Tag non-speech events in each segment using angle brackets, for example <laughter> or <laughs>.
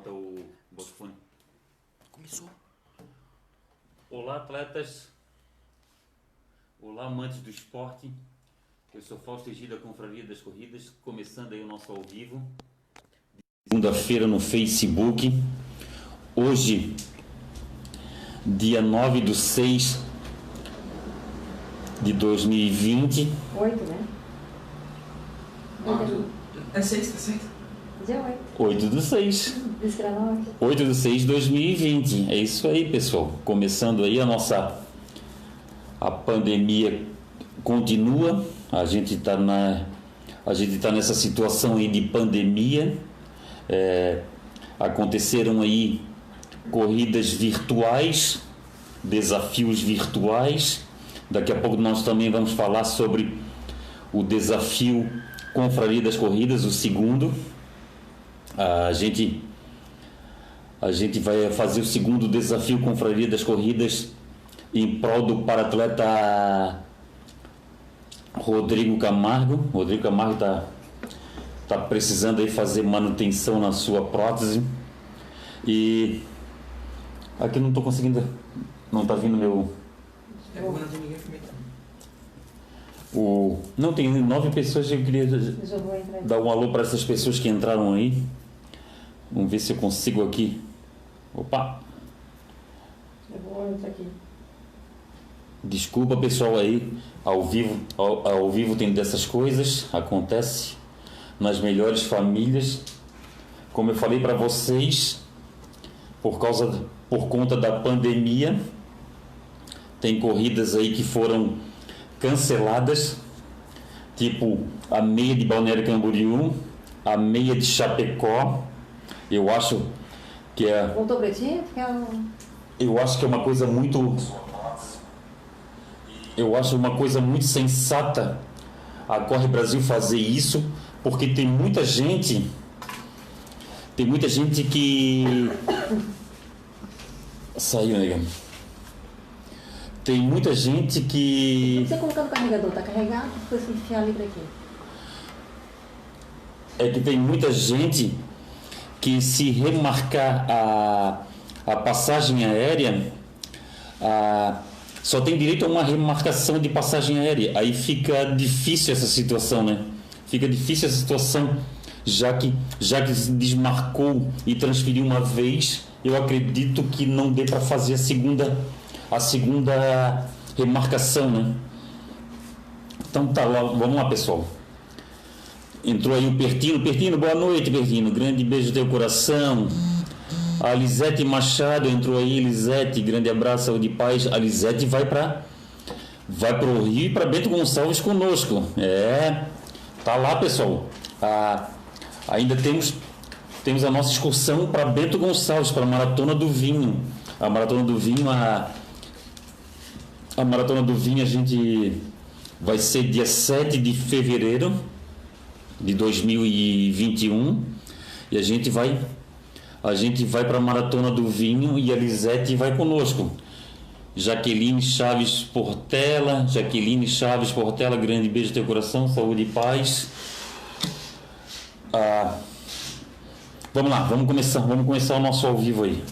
Bota o, bota o fone. Começou. Olá, atletas. Olá, amantes do esporte. Eu sou Fausto Egida, Confraria das Corridas, começando aí o nosso ao vivo. Segunda-feira no Facebook. Hoje, dia 9 de 6 de 2020. Oito, né? É seis, tá certo? Dia oito. 8 do 6. Disse que era nove. 8 de 6 de 2020. É isso aí, pessoal. Começando aí a nossa. A pandemia continua. A gente está na. A gente está nessa situação aí de pandemia. É, aconteceram aí corridas virtuais, desafios virtuais. Daqui a pouco nós também vamos falar sobre o desafio Confraria das Corridas, o segundo. A gente a gente vai fazer o segundo desafio Confraria das Corridas em prol do paratleta Rodrigo Camargo. Rodrigo Camargo está tá precisando aí fazer manutenção na sua prótese. E aqui eu não estou conseguindo. Não está vindo meu. É ninguém comentando. O, não, tem nove pessoas. Eu queria Eu entrar. dar um alô para essas pessoas que entraram aí. Vamos ver se eu consigo aqui. Opa! Entrar aqui. Desculpa pessoal aí, ao vivo, ao, ao vivo tem dessas coisas, acontece nas melhores famílias. Como eu falei para vocês, por causa por conta da pandemia, tem corridas aí que foram canceladas, tipo a meia de Balneário Camboriú, a meia de Chapecó. Eu acho que é Voltou? Porque ela... eu acho que é uma coisa muito. Eu acho uma coisa muito sensata a Corre Brasil fazer isso, porque tem muita gente. Tem muita gente que. Saiu, nega. Tem muita gente que. Você colocando o carregador, tá carregado? Depois você enfiar ali pra quê? é que tem muita gente que se remarcar a, a passagem aérea, a, só tem direito a uma remarcação de passagem aérea. Aí fica difícil essa situação, né? Fica difícil essa situação, já que já que se desmarcou e transferiu uma vez, eu acredito que não dê para fazer a segunda a segunda remarcação, né? Então tá lá, vamos lá, pessoal. Entrou aí o Pertino. Pertino, boa noite, Pertino. Grande beijo no teu coração. A Lisete Machado entrou aí, Lisete, grande abraço, saúde e paz. A Lisete vai para vai o Rio e para Bento Gonçalves conosco. É, tá lá, pessoal. Ah, ainda temos temos a nossa excursão para Bento Gonçalves, para a Maratona do Vinho. A Maratona do Vinho, a, a Maratona do Vinho a gente vai ser dia 7 de fevereiro de 2021 e a gente vai a gente vai para a maratona do vinho e a Lisete vai conosco. Jaqueline Chaves Portela, Jaqueline Chaves Portela, grande beijo teu coração, saúde e paz. Ah, vamos lá, vamos começar, vamos começar o nosso ao vivo aí.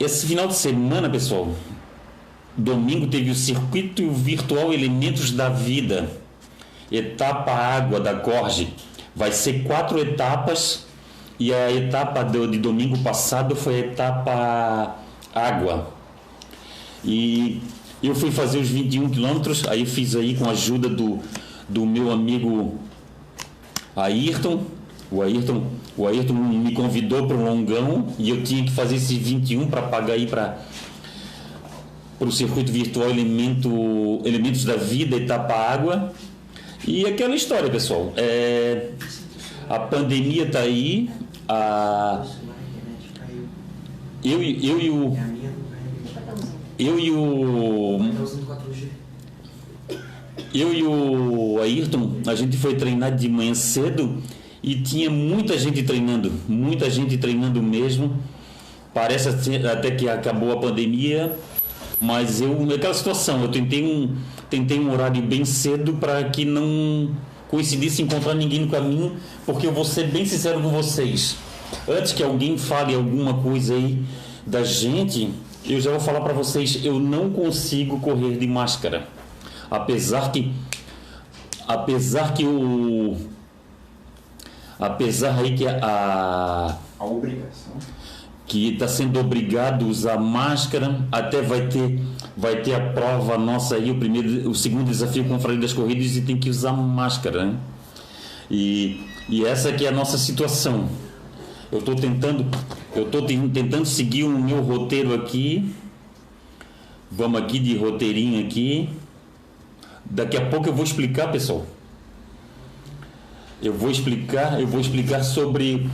Esse final de semana, pessoal, Domingo teve o circuito virtual Elementos da Vida, etapa água da Corge. Vai ser quatro etapas e a etapa do, de domingo passado foi a etapa água. E eu fui fazer os 21 quilômetros, aí fiz aí com a ajuda do, do meu amigo Ayrton. O Ayrton, o Ayrton me convidou para um longão e eu tinha que fazer esses 21 para pagar aí para para o circuito virtual Elemento, Elementos da Vida, Etapa Água. E aquela história, pessoal. É, a pandemia está aí. A, eu, eu e o. Eu e o. Usando 4G. Eu e o Ayrton, a gente foi treinar de manhã cedo e tinha muita gente treinando, muita gente treinando mesmo. Parece até que acabou a pandemia, mas eu aquela situação, eu tentei um tentei um horário bem cedo para que não coincidência encontrar ninguém no caminho, porque eu vou ser bem sincero com vocês. Antes que alguém fale alguma coisa aí da gente, eu já vou falar para vocês, eu não consigo correr de máscara. Apesar que apesar que o apesar aí que a A obrigação. Que está sendo obrigado a usar máscara, até vai ter vai ter a prova nossa aí, o primeiro, o segundo desafio com o das Corridas e tem que usar máscara, né? E, e essa que é a nossa situação. Eu estou tentando, eu estou tentando seguir o meu roteiro aqui. Vamos aqui de roteirinho aqui. Daqui a pouco eu vou explicar, pessoal. Eu vou explicar, eu vou explicar sobre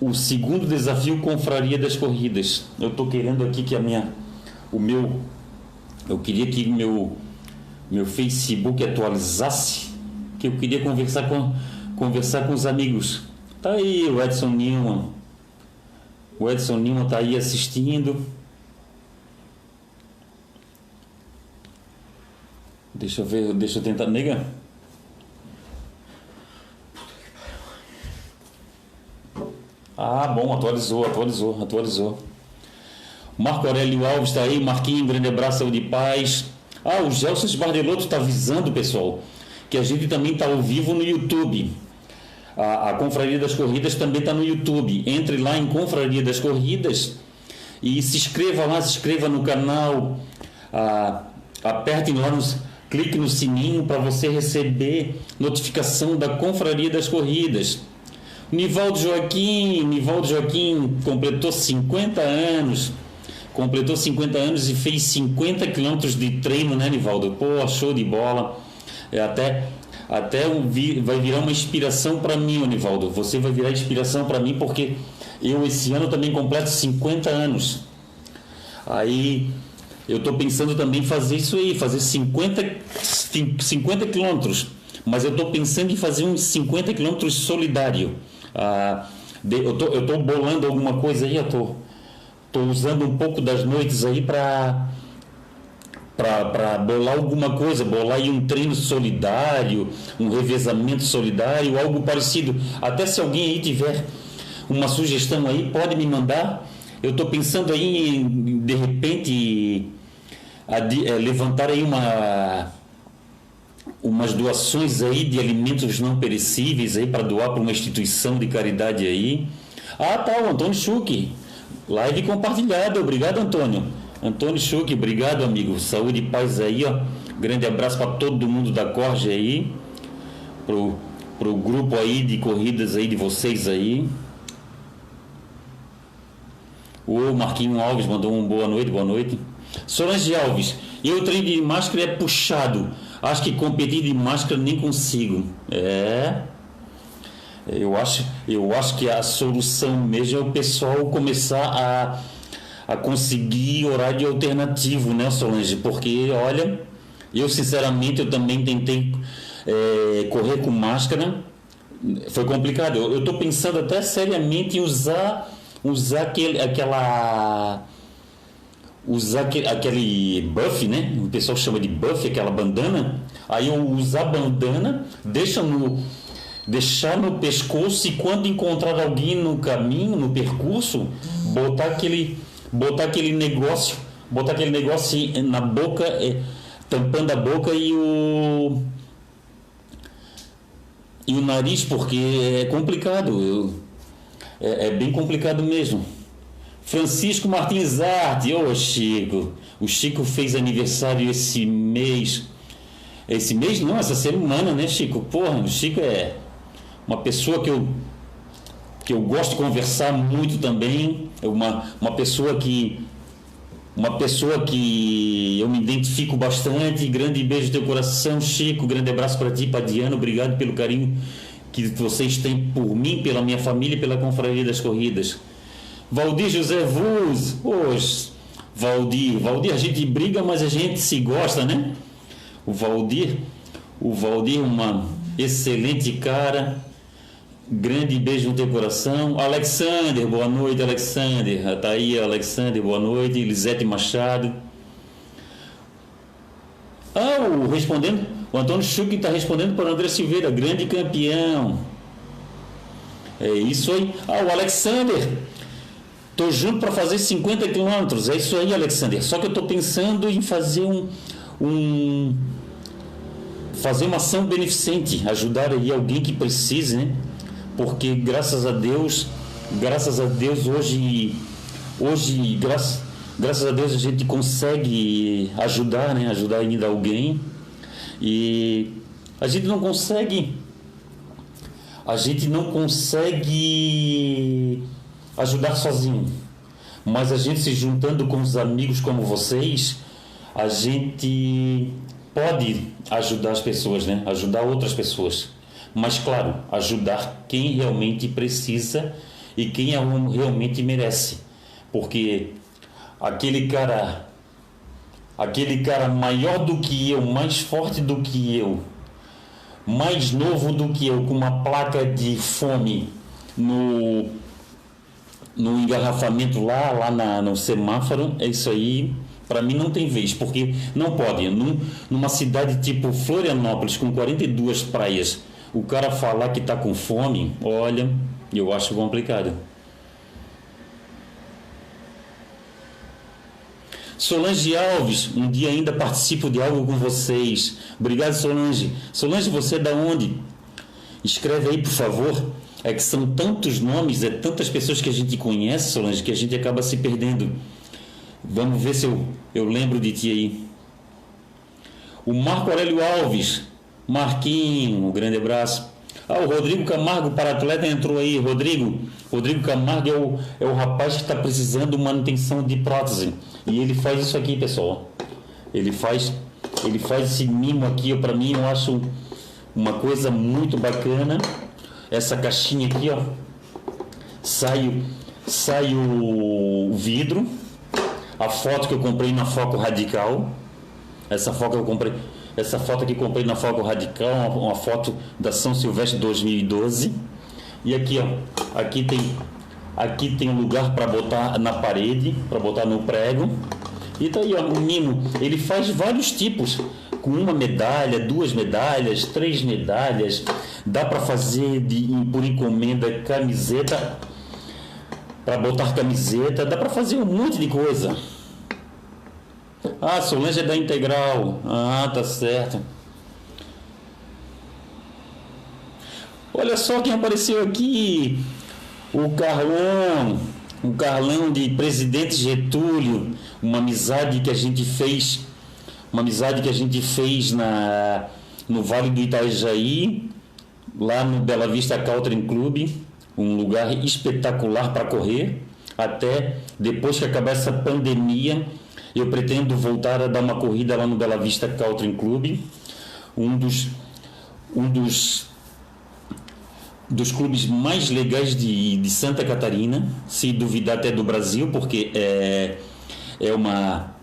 o segundo desafio Confraria das Corridas. Eu estou querendo aqui que a minha, o meu, eu queria que meu, meu Facebook atualizasse, que eu queria conversar com, conversar com os amigos. Tá aí o Edson Newman. O Edson Newman tá aí assistindo. Deixa eu ver, deixa eu tentar. Nega? Ah, bom, atualizou, atualizou, atualizou. Marco Aurélio Alves está aí, Marquinhos, grande abraço, saúde e paz. Ah, o Gelson Esbardelotto está avisando, pessoal, que a gente também está ao vivo no YouTube. A, a Confraria das Corridas também está no YouTube. Entre lá em Confraria das Corridas e se inscreva lá, se inscreva no canal. Ah, apertem lá, nos, clique no sininho para você receber notificação da Confraria das Corridas. Nivaldo Joaquim, Nivaldo Joaquim completou 50 anos. Completou 50 anos e fez 50 quilômetros de treino, né, Nivaldo? Pô, show de bola. É até até um vai virar uma inspiração para mim, Nivaldo. Você vai virar inspiração para mim porque eu esse ano também completo 50 anos. Aí eu estou pensando também fazer isso aí, fazer 50, cin- 50 quilômetros. Mas eu estou pensando em fazer uns 50 quilômetros solidário. Ah, de- eu tô, estou bolando alguma coisa aí, eu estou tô, usando um pouco das noites aí para bolar alguma coisa, bolar aí um treino solidário, um revezamento solidário, algo parecido. Até se alguém aí tiver uma sugestão aí, pode me mandar. Eu estou pensando aí de repente, adi- eh, levantar aí uma umas doações aí de alimentos não perecíveis aí para doar para uma instituição de caridade aí. Ah, tá, o Antônio Schuch. Live compartilhada. Obrigado, Antônio. Antônio Schuch, obrigado, amigo. Saúde e paz aí, ó. Grande abraço para todo mundo da Corja aí. Pro, pro grupo aí de corridas aí de vocês aí. O Marquinho Alves mandou um boa noite, boa noite. Solange Alves, eu treino de máscara é puxado. Acho que competir de máscara nem consigo. É. Eu acho, eu acho que a solução mesmo é o pessoal começar a, a conseguir horário alternativo, né, Solange? Porque, olha, eu sinceramente eu também tentei é, correr com máscara. Foi complicado. Eu estou pensando até seriamente em usar, usar aquele, aquela usar aquele, aquele buff, né? O pessoal chama de buff, aquela bandana. Aí eu usar a bandana, deixa no, deixar no pescoço e quando encontrar alguém no caminho, no percurso, botar aquele, botar aquele negócio, botar aquele negócio na boca, é, tampando a boca e o e o nariz, porque é complicado. Eu, é, é bem complicado mesmo. Francisco Martins Arte, ô Chico. O Chico fez aniversário esse mês. Esse mês não, essa semana, né, Chico? Porra, o Chico é uma pessoa que eu, que eu gosto de conversar muito também. É uma, uma pessoa que. Uma pessoa que eu me identifico bastante. Grande beijo no teu coração, Chico. Grande abraço para ti, para Diana. Obrigado pelo carinho que vocês têm por mim, pela minha família e pela Confraria das Corridas. Valdir José Vuz, poxa, Valdir, Valdir, a gente briga, mas a gente se gosta, né? O Valdir, o Valdir, uma excelente cara, grande beijo no teu coração. Alexander, boa noite, Alexander, tá aí, Alexander, boa noite. Lisete Machado. Ah, o, respondendo, O Antônio Schuch está respondendo para o André Silveira, grande campeão. É isso aí. Ah, o Alexander. Tô junto para fazer 50 quilômetros. É isso aí, Alexander. Só que eu estou pensando em fazer um, um fazer uma ação beneficente, ajudar aí alguém que precise, né? Porque graças a Deus, graças a Deus hoje hoje graças graças a Deus a gente consegue ajudar, né? Ajudar ainda alguém. E a gente não consegue a gente não consegue ajudar sozinho. Mas a gente se juntando com os amigos como vocês, a gente pode ajudar as pessoas, né? Ajudar outras pessoas. Mas claro, ajudar quem realmente precisa e quem é realmente merece. Porque aquele cara aquele cara maior do que eu, mais forte do que eu, mais novo do que eu, com uma placa de fome no, no engarrafamento lá, lá na, no semáforo, é isso aí. Para mim não tem vez, porque não pode. Num, numa cidade tipo Florianópolis, com 42 praias, o cara falar que está com fome, olha, eu acho complicado. Solange Alves, um dia ainda participo de algo com vocês. Obrigado, Solange. Solange, você é da onde? Escreve aí, por favor. É que são tantos nomes, é tantas pessoas que a gente conhece, Solange, que a gente acaba se perdendo. Vamos ver se eu, eu lembro de ti aí. O Marco Aurélio Alves. Marquinho, um grande abraço. Ah, o Rodrigo Camargo, para atleta, entrou aí. Rodrigo, Rodrigo Camargo é o, é o rapaz que está precisando de manutenção de prótese. E ele faz isso aqui, pessoal. Ele faz, ele faz esse mimo aqui, para mim eu acho uma coisa muito bacana. Essa caixinha aqui, ó. Sai, sai o vidro. A foto que eu comprei na Foco Radical. Essa foto que eu comprei essa foto que comprei na Fogo Radical, uma, uma foto da São Silvestre 2012. E aqui, ó, aqui tem aqui tem um lugar para botar na parede, para botar no prego. E tá aí, ó, o Nino, ele faz vários tipos, com uma medalha, duas medalhas, três medalhas. Dá para fazer de, por encomenda camiseta, para botar camiseta, dá para fazer um monte de coisa. Ah, Solange é da Integral. Ah, tá certo. Olha só quem apareceu aqui. O Carlão. O Carlão de Presidente Getúlio. Uma amizade que a gente fez. Uma amizade que a gente fez na, no Vale do Itajaí. Lá no Bela Vista Country Club. Um lugar espetacular para correr. Até depois que acabar essa pandemia eu pretendo voltar a dar uma corrida lá no Bela Vista Country Club, um dos, um dos, dos clubes mais legais de, de Santa Catarina, se duvidar até do Brasil, porque é, é uma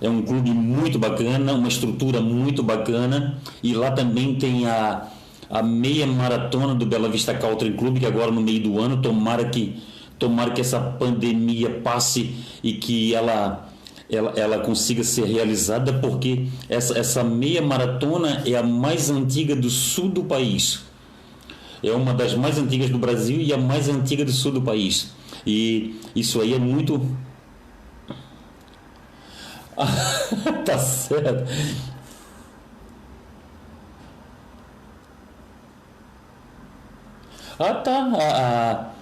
é um clube muito bacana, uma estrutura muito bacana e lá também tem a, a meia maratona do Bela Vista Country Club que agora no meio do ano tomara que tomara que essa pandemia passe e que ela ela, ela consiga ser realizada, porque essa, essa meia maratona é a mais antiga do sul do país. É uma das mais antigas do Brasil e a mais antiga do sul do país. E isso aí é muito. <laughs> tá certo. Ah, tá. A,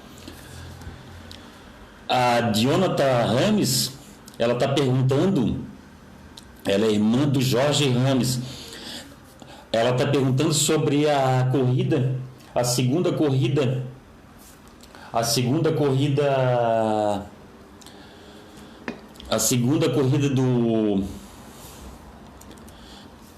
a, a Jonathan Rames ela está perguntando, ela é irmã do Jorge Rames. Ela está perguntando sobre a corrida, a segunda corrida, a segunda corrida, a segunda corrida do.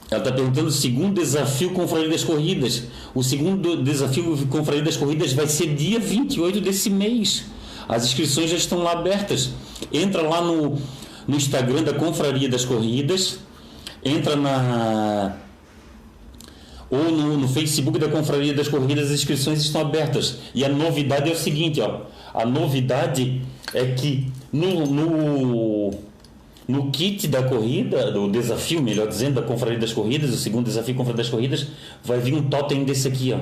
Ela está perguntando o segundo desafio Confraria das Corridas. O segundo desafio Confraria das Corridas vai ser dia 28 desse mês. As inscrições já estão lá abertas. Entra lá no, no Instagram da Confraria das Corridas, entra na ou no, no, Facebook da Confraria das Corridas, as inscrições estão abertas. E a novidade é o seguinte, ó, a novidade é que no, no, no kit da corrida, do desafio, melhor dizendo, da Confraria das Corridas, o segundo desafio Confraria das Corridas, vai vir um totem desse aqui, ó.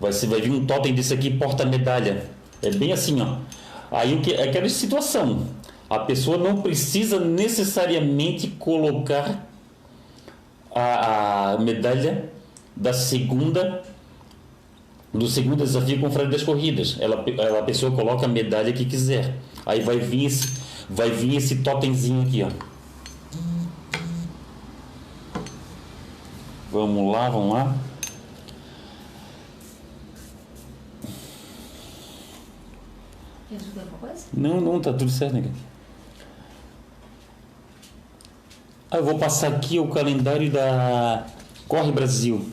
Vai, vai vir um totem desse aqui porta-medalha. É bem assim, ó. Aí o que é aquela situação. A pessoa não precisa necessariamente colocar a, a medalha da segunda do segundo desafio Confraria das Corridas. Ela, ela, a pessoa coloca a medalha que quiser. Aí vai vir esse, vai vir esse totemzinho aqui, ó. Vamos lá, vamos lá. Quer ajudar alguma coisa? Não, não, tá tudo certo, né? Ah, eu vou passar aqui o calendário da Corre Brasil.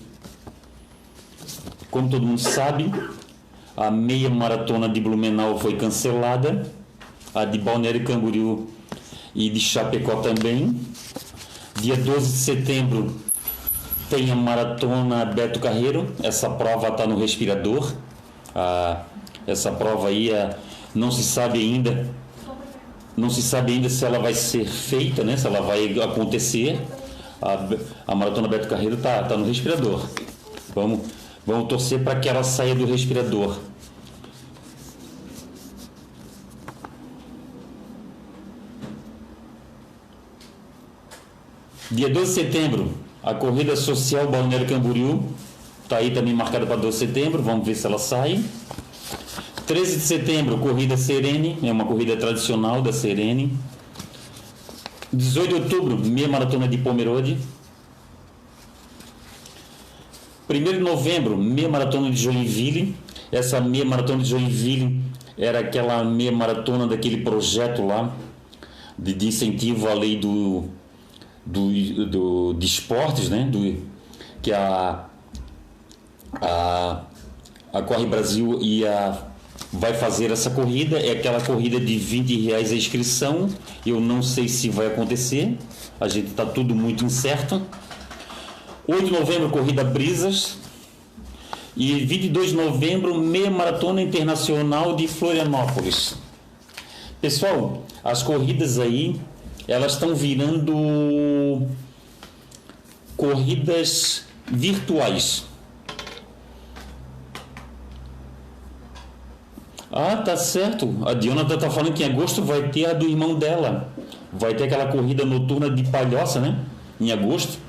Como todo mundo sabe, a meia maratona de Blumenau foi cancelada, a de Balneário Camboriú e de Chapecó também. Dia 12 de setembro tem a maratona Beto Carreiro, essa prova está no respirador. Ah, essa prova aí é, não se sabe ainda, não se sabe ainda se ela vai ser feita, né? Se ela vai acontecer. A, a maratona Beto Carreiro está tá no respirador. Vamos, vamos torcer para que ela saia do respirador. Dia 12 de setembro, a corrida social Balneário Camboriú. Está aí também marcada para 12 de setembro, vamos ver se ela sai. 13 de setembro, corrida Serene, é uma corrida tradicional da Serene. 18 de outubro, meia maratona de Pomerode. 1 de novembro, meia maratona de Joinville. Essa meia maratona de Joinville era aquela meia maratona daquele projeto lá de, de incentivo à lei do, do, do, de esportes, né? Do, que a, a, a Corre Brasil ia vai fazer essa corrida. É aquela corrida de 20 reais a inscrição. Eu não sei se vai acontecer. A gente está tudo muito incerto. 8 de novembro, corrida Brisas. E 22 de novembro, meia maratona internacional de Florianópolis. Pessoal, as corridas aí, elas estão virando corridas virtuais. Ah, tá certo. A Diona tá falando que em agosto vai ter a do irmão dela. Vai ter aquela corrida noturna de palhoça, né? Em agosto.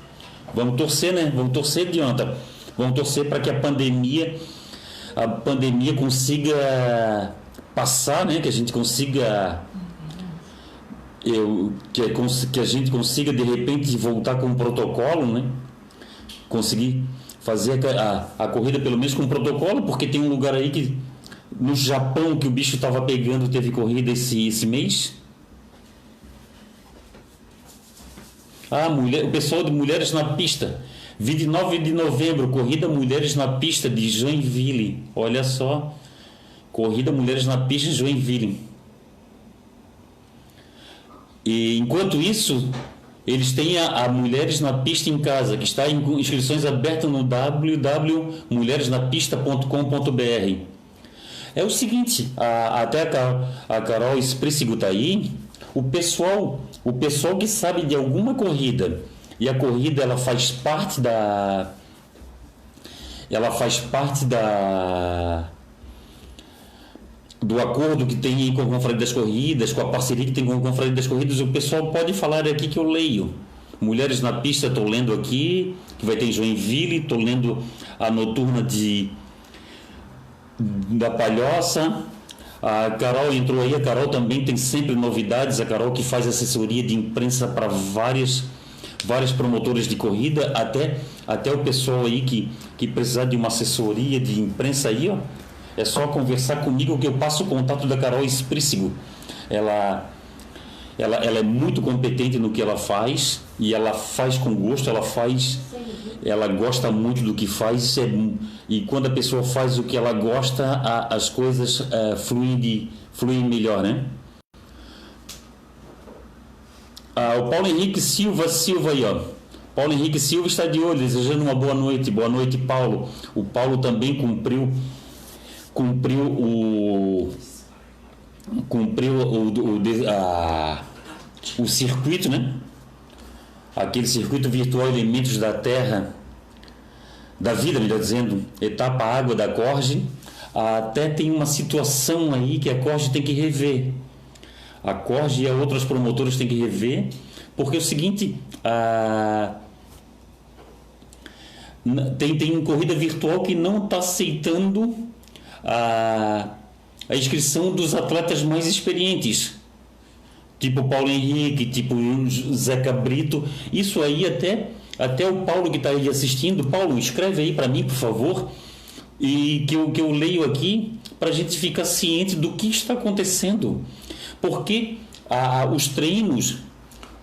Vamos torcer, né? Vamos torcer, Diona. Vamos torcer para que a pandemia a pandemia consiga passar, né? Que a gente consiga eu, que, que a gente consiga de repente voltar com um protocolo, né? Conseguir fazer a, a, a corrida pelo menos com um protocolo, porque tem um lugar aí que no Japão que o bicho estava pegando teve corrida esse, esse mês? Ah, mulher, o pessoal de Mulheres na Pista. 29 de novembro, Corrida Mulheres na Pista de Joinville. Olha só. Corrida Mulheres na Pista de Joinville. E enquanto isso, eles têm a, a, Mulheres na Pista em Casa, que está em inscrições abertas no www.mulheresnapista.com.br. É o seguinte, a, até a, Carol, a Carol aí, o pessoal, o pessoal que sabe de alguma corrida e a corrida ela faz parte da ela faz parte da do acordo que tem com a Confraria das Corridas, com a parceria que tem com a Confraria das Corridas, o pessoal pode falar aqui que eu leio. Mulheres na Pista, estou lendo aqui, que vai ter em Joinville, estou lendo a noturna de da Palhoça. A Carol entrou aí, a Carol também tem sempre novidades, a Carol que faz assessoria de imprensa para várias várias promotoras de corrida, até até o pessoal aí que que precisar de uma assessoria de imprensa aí, ó, é só conversar comigo que eu passo o contato da Carol Esprícigo. Ela ela, ela é muito competente no que ela faz e ela faz com gosto, ela faz, ela gosta muito do que faz é, e quando a pessoa faz o que ela gosta, a, as coisas uh, fluem, de, fluem melhor, né? Ah, o Paulo Henrique Silva Silva aí, ó. Paulo Henrique Silva está de olho, desejando uma boa noite. Boa noite, Paulo. O Paulo também cumpriu cumpriu o cumpriu o, o, a, o circuito, né? Aquele circuito virtual Elementos da Terra, da vida, melhor dizendo, etapa água da Corge, até tem uma situação aí que a Corge tem que rever. A Corge e outras promotoras têm que rever, porque é o seguinte, a tem, tem corrida virtual que não está aceitando a, a inscrição dos atletas mais experientes, tipo Paulo Henrique, tipo Zeca Brito. Isso aí até, até o Paulo que está aí assistindo, Paulo, escreve aí para mim, por favor, e que eu, que eu leio aqui para a gente ficar ciente do que está acontecendo. Porque a, os treinos,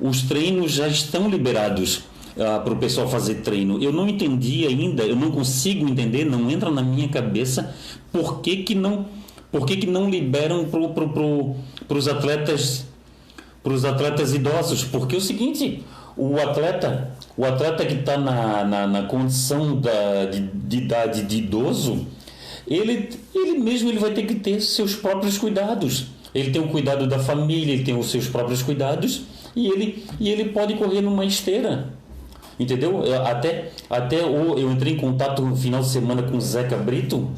os treinos já estão liberados uh, para o pessoal fazer treino. Eu não entendi ainda, eu não consigo entender, não entra na minha cabeça por que, que não por que, que não liberam para pro, pro, os atletas atletas idosos? Porque é o seguinte o atleta o atleta que está na, na, na, condição da, de, de idade de idoso ele, ele mesmo ele vai ter que ter seus próprios cuidados. Ele tem o cuidado da família ele tem os seus próprios cuidados e ele, e ele pode correr numa esteira Entendeu? Eu, até até o, eu entrei em contato no final de semana com o Zeca Brito,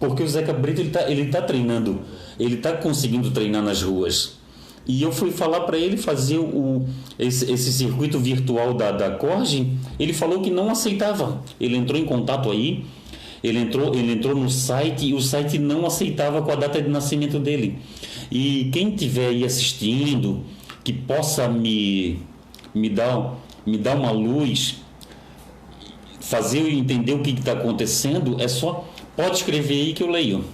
porque o Zeca Brito ele está ele tá treinando, ele está conseguindo treinar nas ruas. E eu fui falar para ele fazer o, esse, esse circuito virtual da, da Corge, ele falou que não aceitava. Ele entrou em contato aí, ele entrou, ele entrou no site e o site não aceitava com a data de nascimento dele. E quem estiver aí assistindo, que possa me, me dar me dá uma luz, fazer eu entender o que está acontecendo, é só. Pode escrever aí que eu leio.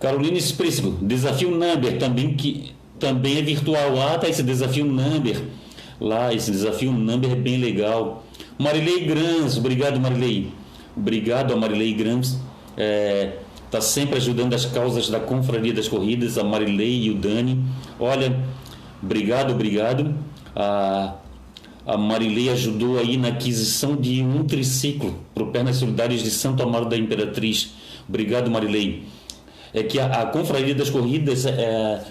Carolina Esprícigo, desafio Number, também, que, também é virtual. Ah, tá esse desafio Number. Lá, esse desafio Number é bem legal. Marilei Grans, obrigado Marilei. Obrigado a Marilei Grans. É, tá sempre ajudando as causas da Confraria das Corridas, a Marilei e o Dani. Olha, obrigado, obrigado a, a Marilei ajudou aí na aquisição de um triciclo para o Pernas Solidárias de Santo Amaro da Imperatriz. Obrigado, Marilei. É que a, a Confraria das Corridas, é,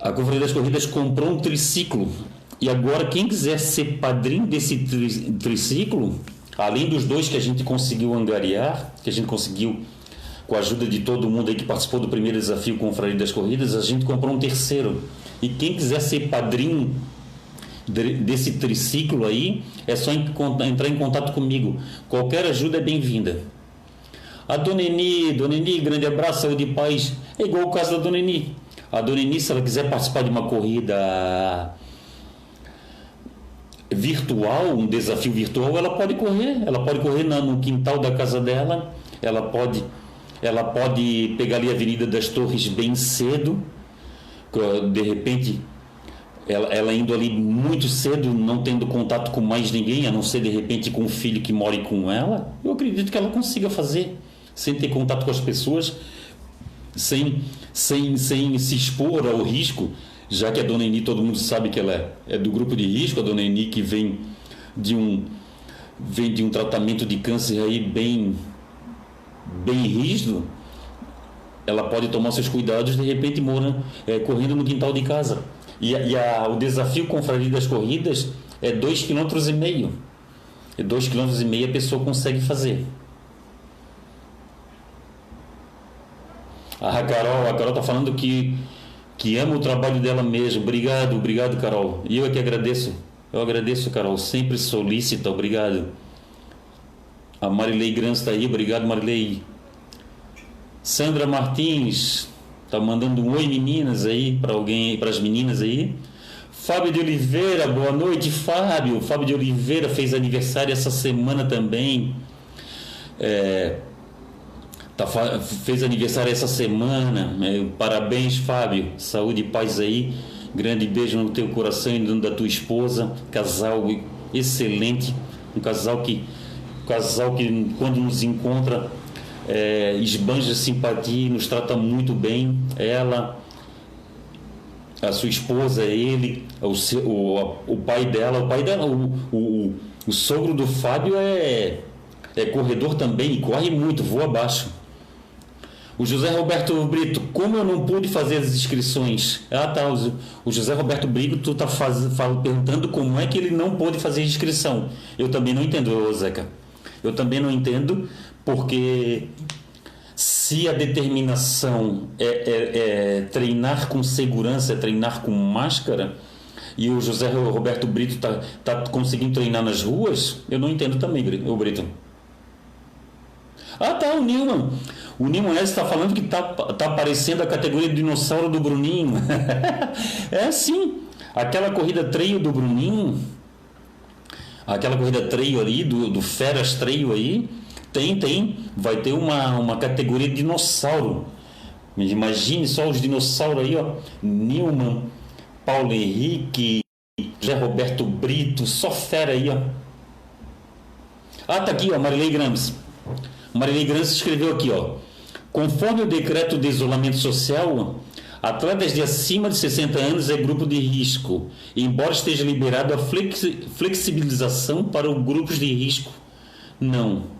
a Confraria das Corridas comprou um triciclo e agora quem quiser ser padrinho desse tri, triciclo, além dos dois que a gente conseguiu angariar, que a gente conseguiu com a ajuda de todo mundo aí que participou do primeiro desafio Confraria das Corridas, a gente comprou um terceiro e quem quiser ser padrinho desse triciclo aí, é só entrar em contato comigo. Qualquer ajuda é bem-vinda. A Dona Eni, Dona Eni, grande abraço, saúde e paz. É igual o caso da Dona Eni. A Dona Eni, se ela quiser participar de uma corrida virtual, um desafio virtual, ela pode correr. Ela pode correr no quintal da casa dela. Ela pode, ela pode pegar ali a Avenida das Torres bem cedo de repente ela, ela, indo ali muito cedo, não tendo contato com mais ninguém, a não ser de repente com o filho que mora com ela, eu acredito que ela consiga fazer, sem ter contato com as pessoas, sem, sem, sem se expor ao risco, já que a dona Eni, todo mundo sabe que ela é, é do grupo de risco, a dona Eni que vem de um, vem de um tratamento de câncer aí bem, bem rígido, ela pode tomar seus cuidados de repente mora é, correndo no quintal de casa. E, e a, o desafio com Confraria das Corridas é 2,5 km. E 2,5 km a pessoa consegue fazer. A Carol, a Carol está falando que, que ama o trabalho dela mesmo. Obrigado, obrigado, Carol. E eu é que agradeço. Eu agradeço, Carol. Sempre solícita, obrigado. A Marilei Grans está aí, obrigado, Marilei. Sandra Martins tá mandando um oi meninas aí para alguém, para as meninas aí. Fábio de Oliveira, boa noite, Fábio. Fábio de Oliveira fez aniversário essa semana também. É, tá, fez aniversário essa semana. É, parabéns, Fábio. Saúde e paz aí. Grande beijo no teu coração e no da tua esposa. Casal excelente. Um casal que, casal que quando nos encontra é, esbanja simpatia, nos trata muito bem. Ela, a sua esposa, ele, o, seu, o, o pai dela, o pai dela, o, o, o sogro do Fábio é, é corredor também e corre muito, voa abaixo. O José Roberto Brito, como eu não pude fazer as inscrições? Ah, tá. O José Roberto Brito, tu tá faz, perguntando como é que ele não pôde fazer inscrição. Eu também não entendo, Zeca. Eu também não entendo, porque se a determinação é, é- é treinar com segurança, é treinar com máscara, e o José Roberto Brito tá, tá conseguindo treinar nas ruas, eu não entendo também, ô Brito. Ah, tá, o Nilman. O Nilman está falando que tá, tá aparecendo a categoria dinossauro do Bruninho. <laughs> é sim. Aquela corrida trail do Bruninho, aquela corrida trail ali, do, do Feras Trail aí, tem, tem. Vai ter uma, uma categoria dinossauro. Imagine só os dinossauros aí, ó. Nilman, Paulo Henrique, José Roberto Brito, só fera aí, ó. Ah, tá aqui, ó, Marilei Grams. Marilei Grams escreveu aqui, ó. Conforme o decreto de isolamento social, atletas de acima de 60 anos é grupo de risco, embora esteja liberado a flexi- flexibilização para os grupos de risco. Não.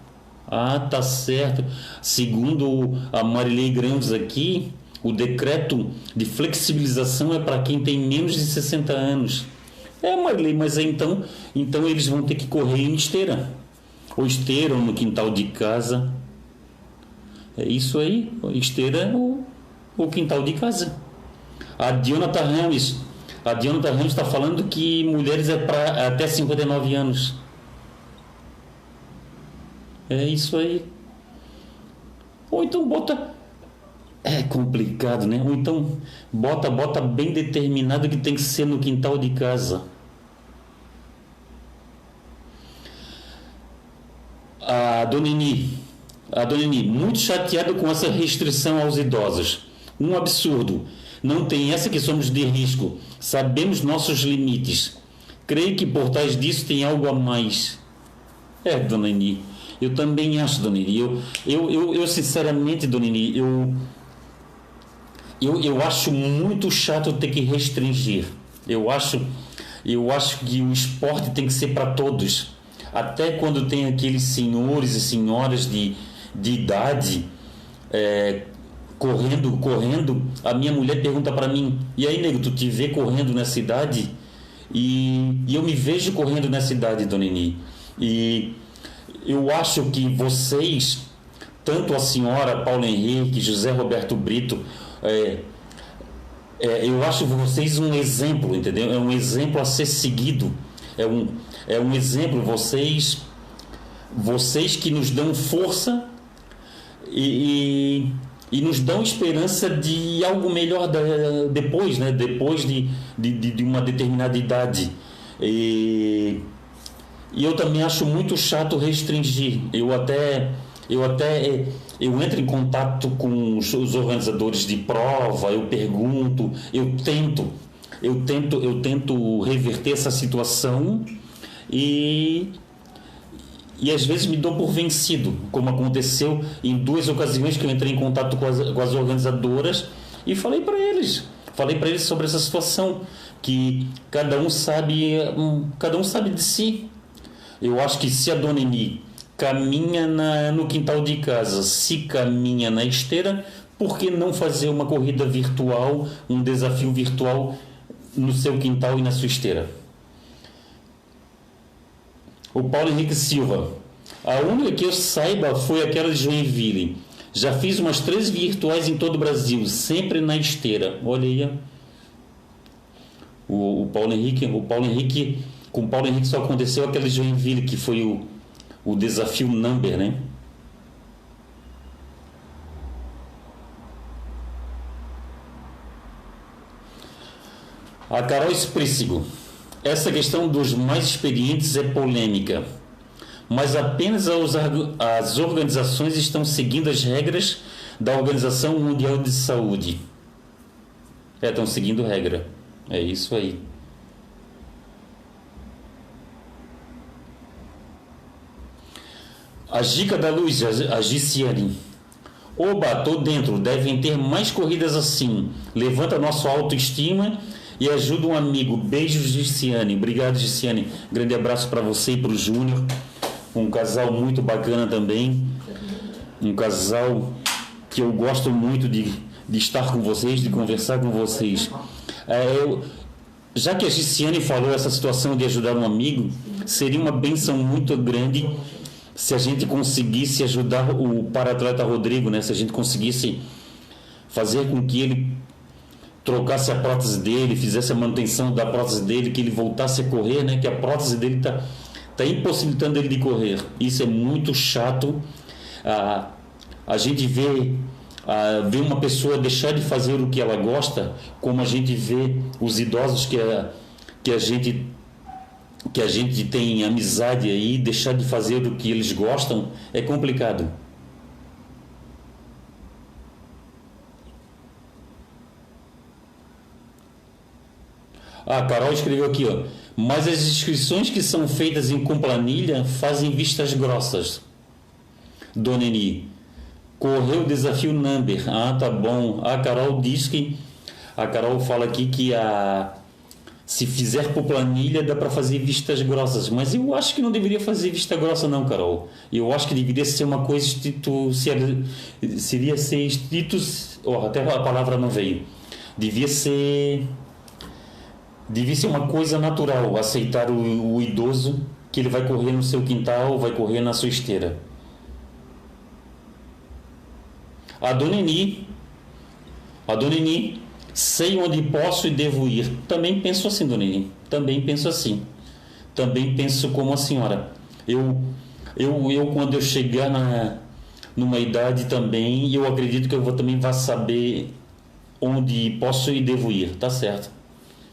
Ah, tá certo. Segundo a Marilei Grams aqui, o decreto de flexibilização é para quem tem menos de 60 anos. É, Marilei, mas aí então, então eles vão ter que correr em esteira. Ou esteira ou no quintal de casa. É isso aí, esteira ou o quintal de casa. A Dionata Ramos, a Dionata Ramos está falando que mulheres é para até 59 anos. É isso aí. Ou então bota. É complicado, né? Ou então bota, bota bem determinado que tem que ser no quintal de casa. A Dona Nini, a Dona Nini, muito chateada com essa restrição aos idosos. Um absurdo. Não tem essa que somos de risco. Sabemos nossos limites. Creio que por trás disso tem algo a mais. É, Dona Nini. Eu também acho, Dona Nini. Eu, eu, eu, eu sinceramente, Dona Nini, eu, eu, eu acho muito chato ter que restringir. Eu acho, eu acho que o esporte tem que ser para todos. Até quando tem aqueles senhores e senhoras de, de idade é, correndo, correndo, a minha mulher pergunta para mim: E aí, nego, tu te vê correndo nessa idade? E, e eu me vejo correndo nessa idade, Dona Nini. E eu acho que vocês, tanto a senhora Paulo Henrique, José Roberto Brito, é, é, eu acho vocês um exemplo, entendeu? É um exemplo a ser seguido. É um, é um exemplo, vocês, vocês que nos dão força e, e, e nos dão esperança de algo melhor da, depois, né? Depois de, de, de uma determinada idade. E, e eu também acho muito chato restringir. Eu até eu até eu entro em contato com os, os organizadores de prova, eu pergunto, eu tento, eu tento, eu tento reverter essa situação e e às vezes me dou por vencido, como aconteceu em duas ocasiões que eu entrei em contato com as, com as organizadoras e falei para eles, falei para eles sobre essa situação que cada um sabe, hum, cada um sabe de si. Eu acho que se a Dona Eni caminha na, no quintal de casa, se caminha na esteira, por que não fazer uma corrida virtual, um desafio virtual no seu quintal e na sua esteira? O Paulo Henrique Silva. A única que eu saiba foi aquela de Joinville. Já fiz umas três virtuais em todo o Brasil, sempre na esteira. Olha aí. O, o Paulo Henrique, o Paulo Henrique, com o Paulo Henrique só aconteceu aquela de Joinville, que foi o, o desafio number, né? A Carol Esprícigo. Essa questão dos mais experientes é polêmica, mas apenas as organizações estão seguindo as regras da Organização Mundial de Saúde. É, estão seguindo regra. É isso aí. A Dica da Luz, a Giciane. Oba, tô dentro. Devem ter mais corridas assim. Levanta nossa autoestima e ajuda um amigo. Beijos, Giciane. Obrigado, Giciane. Grande abraço para você e para o Júnior. Um casal muito bacana também. Um casal que eu gosto muito de, de estar com vocês, de conversar com vocês. É, eu, já que a Giciane falou essa situação de ajudar um amigo, seria uma benção muito grande se a gente conseguisse ajudar o para-atleta Rodrigo, né? Se a gente conseguisse fazer com que ele trocasse a prótese dele, fizesse a manutenção da prótese dele, que ele voltasse a correr, né? Que a prótese dele está tá impossibilitando ele de correr. Isso é muito chato. Ah, a gente vê ah, vê uma pessoa deixar de fazer o que ela gosta, como a gente vê os idosos que a, que a gente que a gente tem amizade aí, deixar de fazer o que eles gostam é complicado. Ah, Carol escreveu aqui, ó. Mas as inscrições que são feitas em com planilha fazem vistas grossas. Dona Eni. Correu o desafio number. Ah, tá bom. A Carol diz que. A Carol fala aqui que a. Se fizer por planilha, dá para fazer vistas grossas. Mas eu acho que não deveria fazer vista grossa, não, Carol. Eu acho que deveria ser uma coisa estrito. Seria ser estrito. Oh, até a palavra não veio. Devia ser devia ser uma coisa natural aceitar o, o, idoso que ele vai correr no seu quintal, vai correr na sua esteira. A Dona Eni, a Dona Eni, sei onde posso e devo ir. Também penso assim, Dona também penso assim. Também penso como a senhora. Eu, eu, eu quando eu chegar na, numa idade também, eu acredito que eu vou também vá saber onde posso e devo ir, tá certo?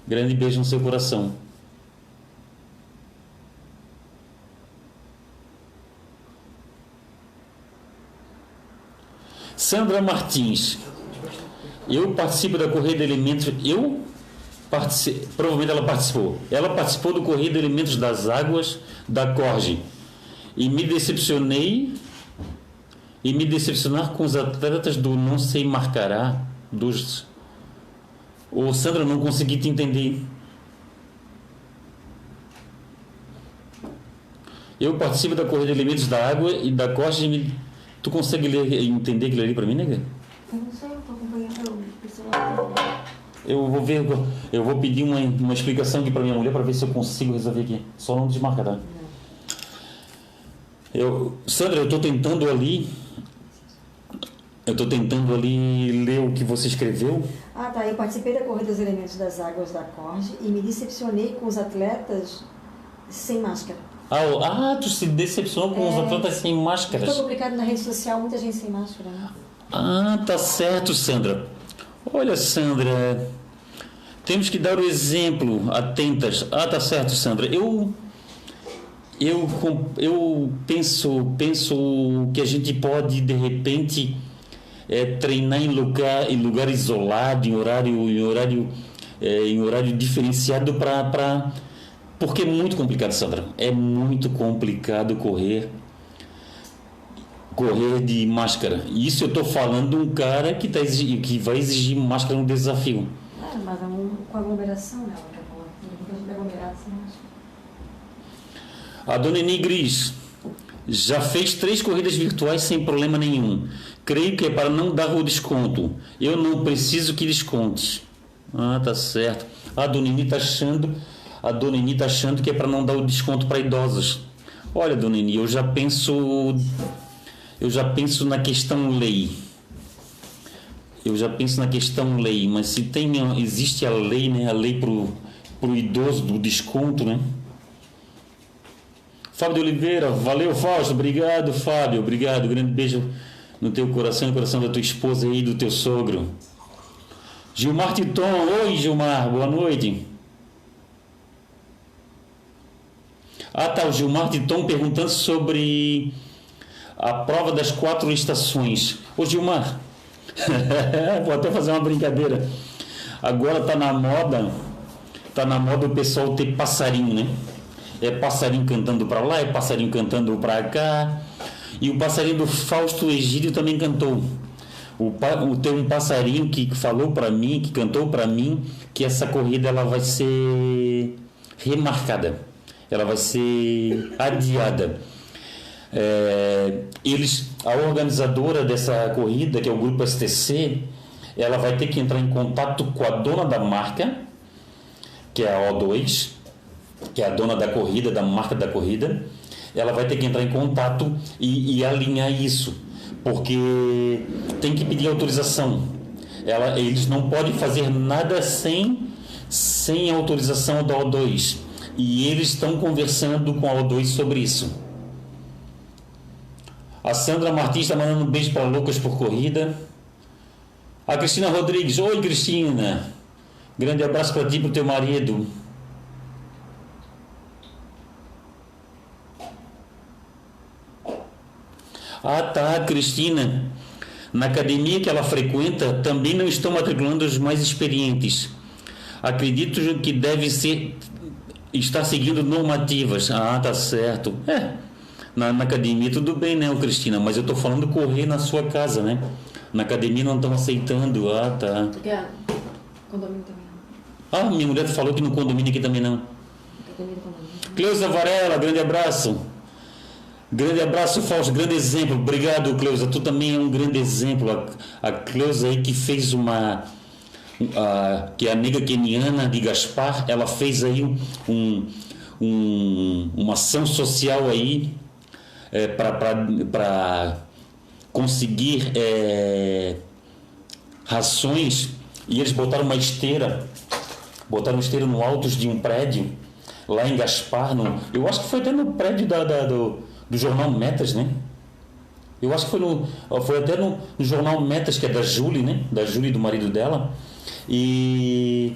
Grande beijo no seu coração. Sandra Martins. Eu participo da Corrida de Elementos. Eu provavelmente ela participou. Ela participou do Corrida de Elementos das Águas da Corge. E me decepcionei e me decepcionar com os atletas do não sei marcará dos Ô Sandra, não consegui te entender. Eu participo da corrida de elementos da água e da costa. De... Tu consegue ler e entender aquilo ali para mim, nega? Não sei, Eu vou ver, eu vou pedir uma, uma explicação aqui para minha mulher para ver se eu consigo resolver aqui. Só não desmarca, tá? Eu, Sandra, eu estou tentando ali eu estou tentando ali ler o que você escreveu. Ah, tá. Eu participei da Corrida dos Elementos das Águas da Corte e me decepcionei com os atletas sem máscara. Ah, ah tu se decepcionou com é, os atletas sem máscaras? Foi publicado na rede social, muita gente sem máscara, né? Ah, tá certo, Sandra. Olha, Sandra, temos que dar o exemplo, atentas. Ah, tá certo, Sandra. Eu eu eu penso penso que a gente pode de repente é, treinar em lugar, em lugar isolado, em horário, em horário, é, em horário diferenciado para. Porque é muito complicado, Sandra. É muito complicado correr correr de máscara. Isso eu estou falando de um cara que, tá exigir, que vai exigir máscara no desafio. É, mas é um, com aglomeração, né? A dona Eni Gris já fez três corridas virtuais sem problema nenhum. Creio que é para não dar o desconto. Eu não preciso que desconte. Ah, tá certo. A dona Nini tá achando, a dona Nini tá achando que é para não dar o desconto para idosos. Olha, dona Nini, eu já penso eu já penso na questão lei. Eu já penso na questão lei, mas se tem existe a lei, né, a lei pro pro idoso do desconto, né? Fábio de Oliveira, valeu Fausto, obrigado Fábio, obrigado, grande beijo no teu coração e no coração da tua esposa e do teu sogro. Gilmar Titon, oi Gilmar, boa noite. Ah tá, o Gilmar Titon perguntando sobre a prova das quatro estações. Ô Gilmar, <laughs> vou até fazer uma brincadeira. Agora tá na moda, tá na moda o pessoal ter passarinho, né? É passarinho cantando para lá, é passarinho cantando para cá e o passarinho do Fausto Egídio também cantou. O, o, tem um passarinho que falou para mim, que cantou para mim, que essa corrida ela vai ser remarcada, ela vai ser adiada. É, eles, a organizadora dessa corrida, que é o grupo STC, ela vai ter que entrar em contato com a dona da marca, que é a O2, que é a dona da corrida, da marca da corrida. Ela vai ter que entrar em contato e, e alinhar isso, porque tem que pedir autorização. Ela, eles não podem fazer nada sem, sem autorização da O2. E eles estão conversando com a O2 sobre isso. A Sandra Martins está mandando um beijo para Lucas por corrida. A Cristina Rodrigues, oi Cristina. Grande abraço para ti e para o teu marido. Ah tá, Cristina. Na academia que ela frequenta também não estão matriculando os mais experientes. Acredito que deve ser estar seguindo normativas. Ah, tá certo. É, na, na academia tudo bem, né, Cristina? Mas eu estou falando correr na sua casa, né? Na academia não estão aceitando. Ah, tá. Porque a condomínio também não. Ah, minha mulher falou que no condomínio aqui também não. Academia do condomínio. Cleusa Varela, grande abraço. Grande abraço, Fausto, grande exemplo. Obrigado, Cleusa. Tu também é um grande exemplo. A, a Cleusa aí que fez uma. a- que é a nega keniana de Gaspar, ela fez aí um, um- uma ação social aí é, para conseguir é, rações e eles botaram uma esteira, botaram uma esteira no alto de um prédio lá em Gaspar, no, eu acho que foi até no prédio da, da- do, do jornal Metas, né? Eu acho que foi, no, foi até no, no jornal Metas, que é da Julie, né? Da Julie, do marido dela. E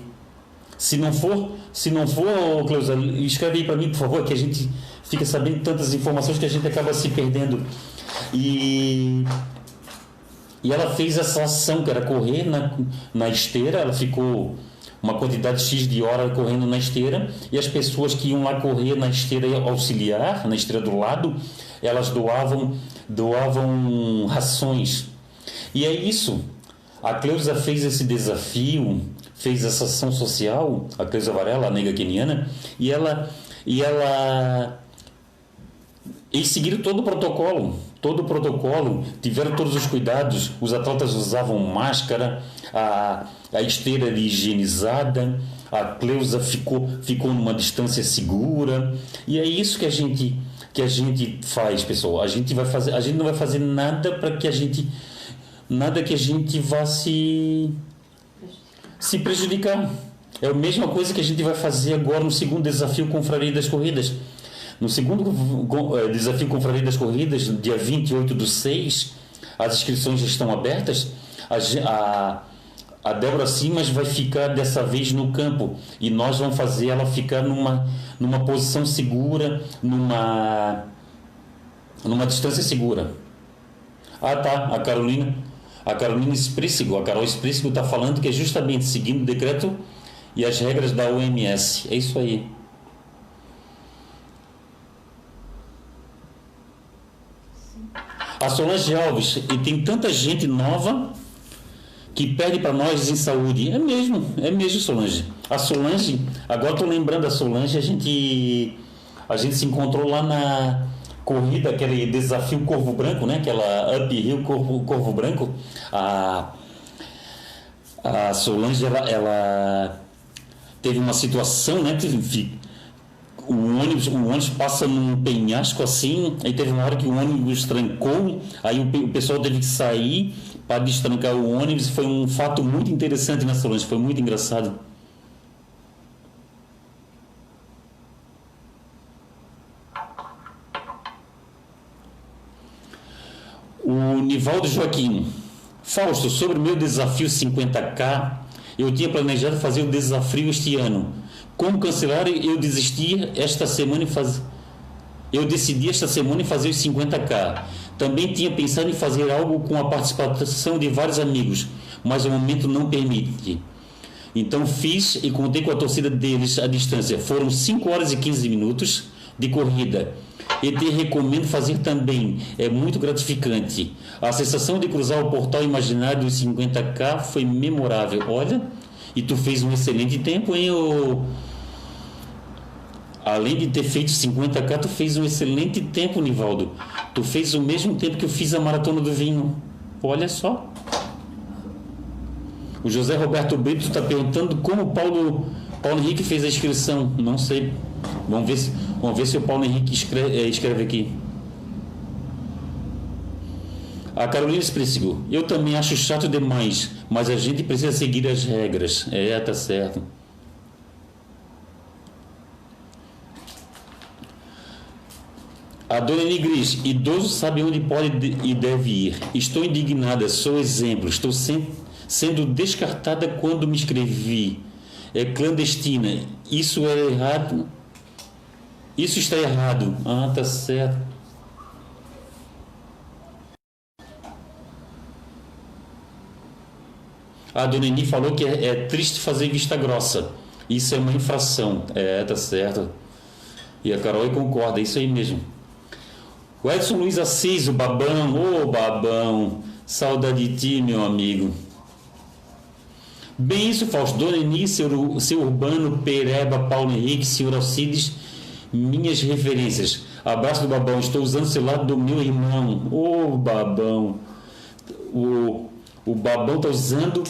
se não for, se não for, Cleusa, escreve aí para mim, por favor, que a gente fica sabendo tantas informações que a gente acaba se perdendo. E e ela fez essa ação, que era correr na, na esteira, ela ficou uma quantidade X de hora correndo na esteira, e as pessoas que iam lá correr na esteira auxiliar, na esteira do lado, elas doavam, doavam rações. E é isso. A Cleusa fez esse desafio, fez essa ação social, a Cleusa Varela, a nega keniana, e ela, e ela eles seguiram todo o protocolo, todo o protocolo, tiveram todos os cuidados, os atletas usavam máscara, a, a esteira era higienizada, a Cleusa ficou, ficou numa distância segura, e é isso que a gente que a gente faz, pessoal. A gente vai fazer, a gente não vai fazer nada para que a gente nada que a gente vá se se prejudicar. É a mesma coisa que a gente vai fazer agora no segundo desafio Confraria das Corridas. No segundo eh, desafio Confraria das Corridas, dia 28 do 6, as inscrições já estão abertas. A, a, a Débora Simas vai ficar dessa vez no campo e nós vamos fazer ela ficar numa, numa posição segura, numa, numa distância segura. Ah, tá. A Carolina, a Carolina Esprícigo, a Carol Esprícigo está falando que é justamente seguindo o decreto e as regras da OMS. É isso aí. A Solange Alves, e tem tanta gente nova que perde para nós em saúde. É mesmo, é mesmo, Solange. A Solange, agora estou lembrando a Solange, a gente, a gente se encontrou lá na corrida, aquele desafio Corvo Branco, né? Aquela uphill Corvo, Corvo Branco. A, a Solange, ela, ela teve uma situação, né? Enfim, o ônibus, o ônibus passa num penhasco assim, aí teve uma hora que o ônibus trancou, aí o, o pessoal teve que sair para destrancar o ônibus. Foi um fato muito interessante na Solange, foi muito engraçado. O Nivaldo Joaquim. Fausto, sobre o meu desafio 50K, eu tinha planejado fazer o desafio este ano. Como cancelar, eu desisti esta semana e faz... Eu decidi esta semana em fazer os 50K. Também tinha pensado em fazer algo com a participação de vários amigos, mas o momento não permite. Então fiz e contei com a torcida deles à distância. Foram 5 horas e 15 minutos de corrida. E te recomendo fazer também, é muito gratificante. A sensação de cruzar o portal imaginário dos 50K foi memorável. Olha, e tu fez um excelente tempo, hein, ô... além de ter feito 50k, tu fez um excelente tempo, Nivaldo. Tu fez o mesmo tempo que eu fiz a maratona do vinho. Olha só. O José Roberto Brito está perguntando como o Paulo, Paulo Henrique fez a inscrição. Não sei. Vamos ver se, vamos ver se o Paulo Henrique escreve, eh, escreve aqui. A Carolina Expressivo. Eu também acho chato demais, mas a gente precisa seguir as regras. É, tá certo. A dona Nigris, idoso sabe onde pode e deve ir. Estou indignada, sou exemplo. Estou sem, sendo descartada quando me inscrevi. É clandestina. Isso é errado. Isso está errado. Ah, tá certo. A dona Eni falou que é, é, triste fazer vista grossa. Isso é uma infração. É, tá certo. E a Carol concorda, é isso aí mesmo. O Edson Luiz Assis, o babão, ô oh, babão, saudade de ti, meu amigo. Bem isso, Fausto. Dona Eni, seu, Urbano, Pereba, Paulo Henrique, senhor Alcides, minhas referências. Abraço do babão, estou usando o celular do meu irmão. Ô oh, babão. O, o babão está usando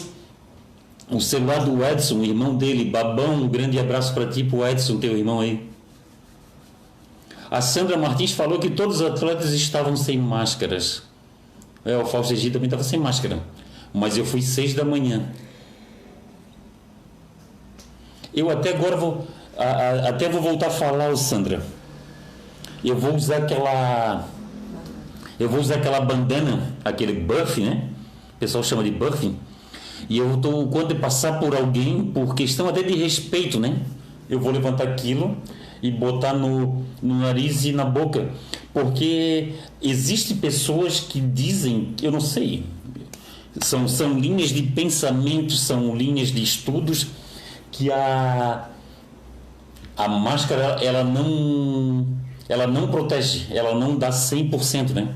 o celular do Edson, o irmão dele. Babão, um grande abraço para ti, pro Edson, teu irmão aí. A Sandra Martins falou que todos os atletas estavam sem máscaras. É, o Fausto Egito também estava sem máscara. Mas eu fui seis da manhã. Eu até agora vou. A, a, até vou voltar a falar, Sandra. Eu vou usar aquela. Eu vou usar aquela bandana, aquele buff, né? O pessoal chama de buff e eu estou, quando passar por alguém, por questão até de respeito, né? Eu vou levantar aquilo e botar no, no nariz e na boca. Porque existem pessoas que dizem, eu não sei, são, são linhas de pensamento, são linhas de estudos que a, a máscara ela não, ela não protege, ela não dá 100%, né?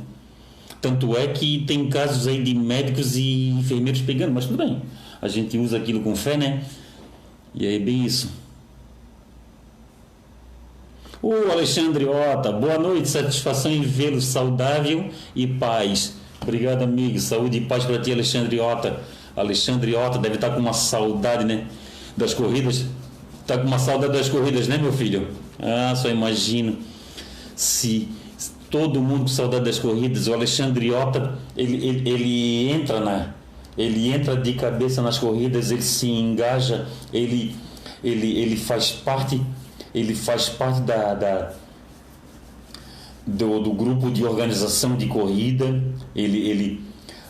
Tanto é que tem casos aí de médicos e enfermeiros pegando, mas tudo bem. A gente usa aquilo com fé, né? E é bem isso. Ô Alexandre Ota, boa noite, satisfação em vê-lo saudável e paz. Obrigado, amigo. Saúde e paz para ti, Alexandre Ota. Alexandre Ota deve estar com uma saudade, né? Das corridas. Está com uma saudade das corridas, né, meu filho? Ah, só imagino se todo mundo com saudade das corridas. O Alexandre Ota, ele, ele, ele entra na ele entra de cabeça nas corridas, ele se engaja, ele, ele, ele faz parte, ele faz parte da, da do, do, grupo de organização de corrida, ele, ele,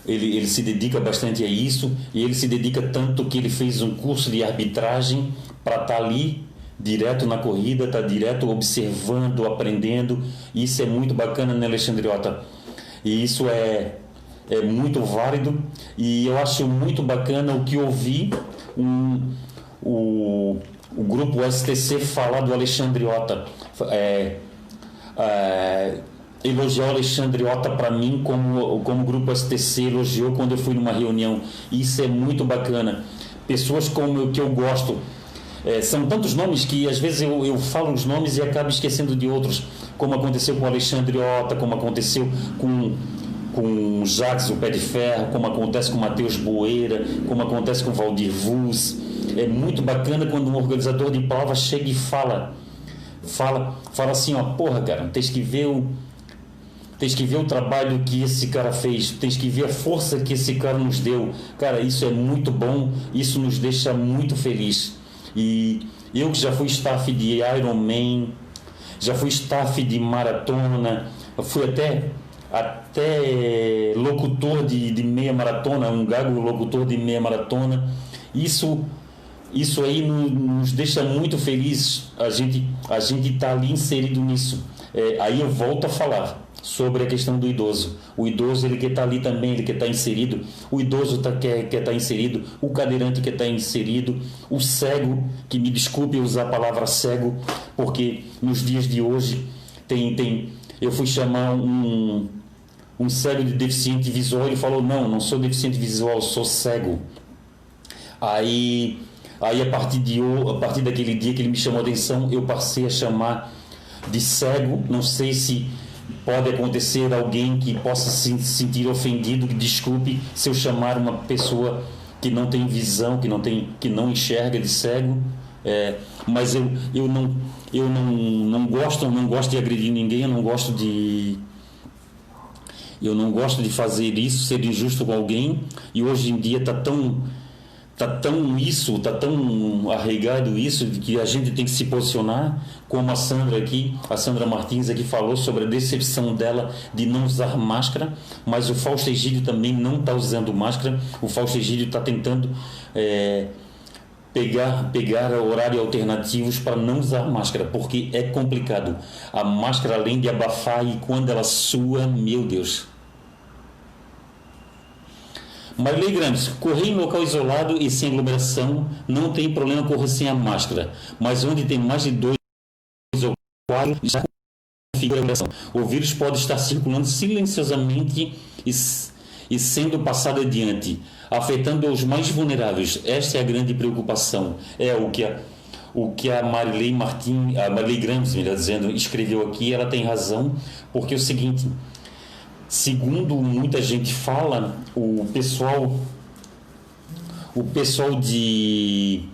ele, ele se dedica bastante a isso e ele se dedica tanto que ele fez um curso de arbitragem para estar tá ali direto na corrida, está direto observando, aprendendo. Isso é muito bacana, né, Alexandriota? E isso é, é muito válido e eu acho muito bacana o que ouvi um, o, o grupo STC falar do Alexandriota. É, é, elogiar o Alexandriota para mim como, como o grupo STC elogiou quando eu fui numa reunião. Isso é muito bacana. Pessoas como que eu gosto é, são tantos nomes que às vezes eu, eu falo os nomes e acabo esquecendo de outros, como aconteceu com Alexandre Ota, como aconteceu com com Jacques, o pé de ferro, como acontece com Matheus Boeira, como acontece com Valdir Vuz. É muito bacana quando um organizador de prova chega e fala, fala, fala assim, ó, porra, cara, tens que ver o tens que ver o trabalho que esse cara fez, tens que ver a força que esse cara nos deu. Cara, isso é muito bom, isso nos deixa muito feliz. E eu que já fui staff de Ironman, já fui staff de maratona, fui até até locutor de, de meia maratona, um gago locutor de meia maratona. Isso isso aí nos deixa muito felizes a gente a gente está ali inserido nisso. É, aí eu volto a falar sobre a questão do idoso. O idoso ele quer estar tá ali também, ele quer estar tá inserido. O idoso tá, quer estar tá inserido. O cadeirante quer estar tá inserido. O cego, que me desculpe usar a palavra cego, porque nos dias de hoje tem, tem eu fui chamar um, um cego de deficiente visual e falou: Não, não sou deficiente visual, sou cego. Aí Aí a partir, de, a partir daquele dia que ele me chamou a atenção, eu passei a chamar de cego. Não sei se pode acontecer alguém que possa se sentir ofendido, que desculpe se eu chamar uma pessoa que não tem visão, que não tem, que não enxerga de cego. É, mas eu, eu não eu não, não gosto não gosto de agredir ninguém, eu não gosto de eu não gosto de fazer isso, ser injusto com alguém. E hoje em dia está tão tá tão isso, tá tão arraigado isso que a gente tem que se posicionar, como a Sandra aqui, a Sandra Martins aqui falou sobre a decepção dela de não usar máscara, mas o Fausto Egídio também não está usando máscara. O Fausto Egídio está tentando é, pegar pegar horários alternativos para não usar máscara, porque é complicado. A máscara além de abafar e quando ela sua, meu Deus, Marilei Grandes, correr em local isolado e sem aglomeração não tem problema correr sem a máscara, mas onde tem mais de dois ou quatro já configura aglomeração. O vírus pode estar circulando silenciosamente e, e sendo passado adiante, afetando os mais vulneráveis. Esta é a grande preocupação. É o que a, o que a Marilei Martin, a Marilei Grandes, melhor dizendo, escreveu aqui. Ela tem razão, porque é o seguinte Segundo muita gente fala, o pessoal o pessoal de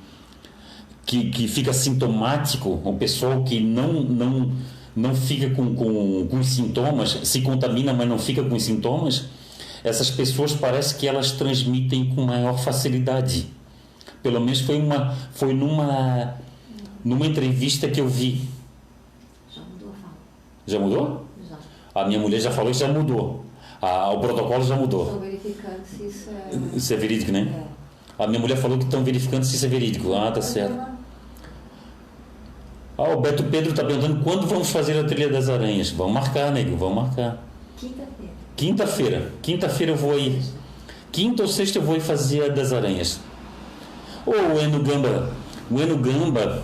que, que fica sintomático, o pessoal que não não não fica com, com, com sintomas, se contamina, mas não fica com sintomas, essas pessoas parece que elas transmitem com maior facilidade. Pelo menos foi uma foi numa numa entrevista que eu vi. Já mudou, fala. Já mudou? A minha mulher já falou que já mudou. O protocolo já mudou. Estão verificando se isso é. Isso é verídico, né? É. A minha mulher falou que estão verificando se isso é verídico. Ah, tá certo. Ah, o Beto Pedro está perguntando quando vamos fazer a trilha das aranhas. Vamos marcar, nego, vamos marcar. Quinta-feira. Quinta-feira. Quinta-feira eu vou aí. Quinta ou sexta eu vou ir fazer a das aranhas. Ô, o Eno Gamba. O Eno Gamba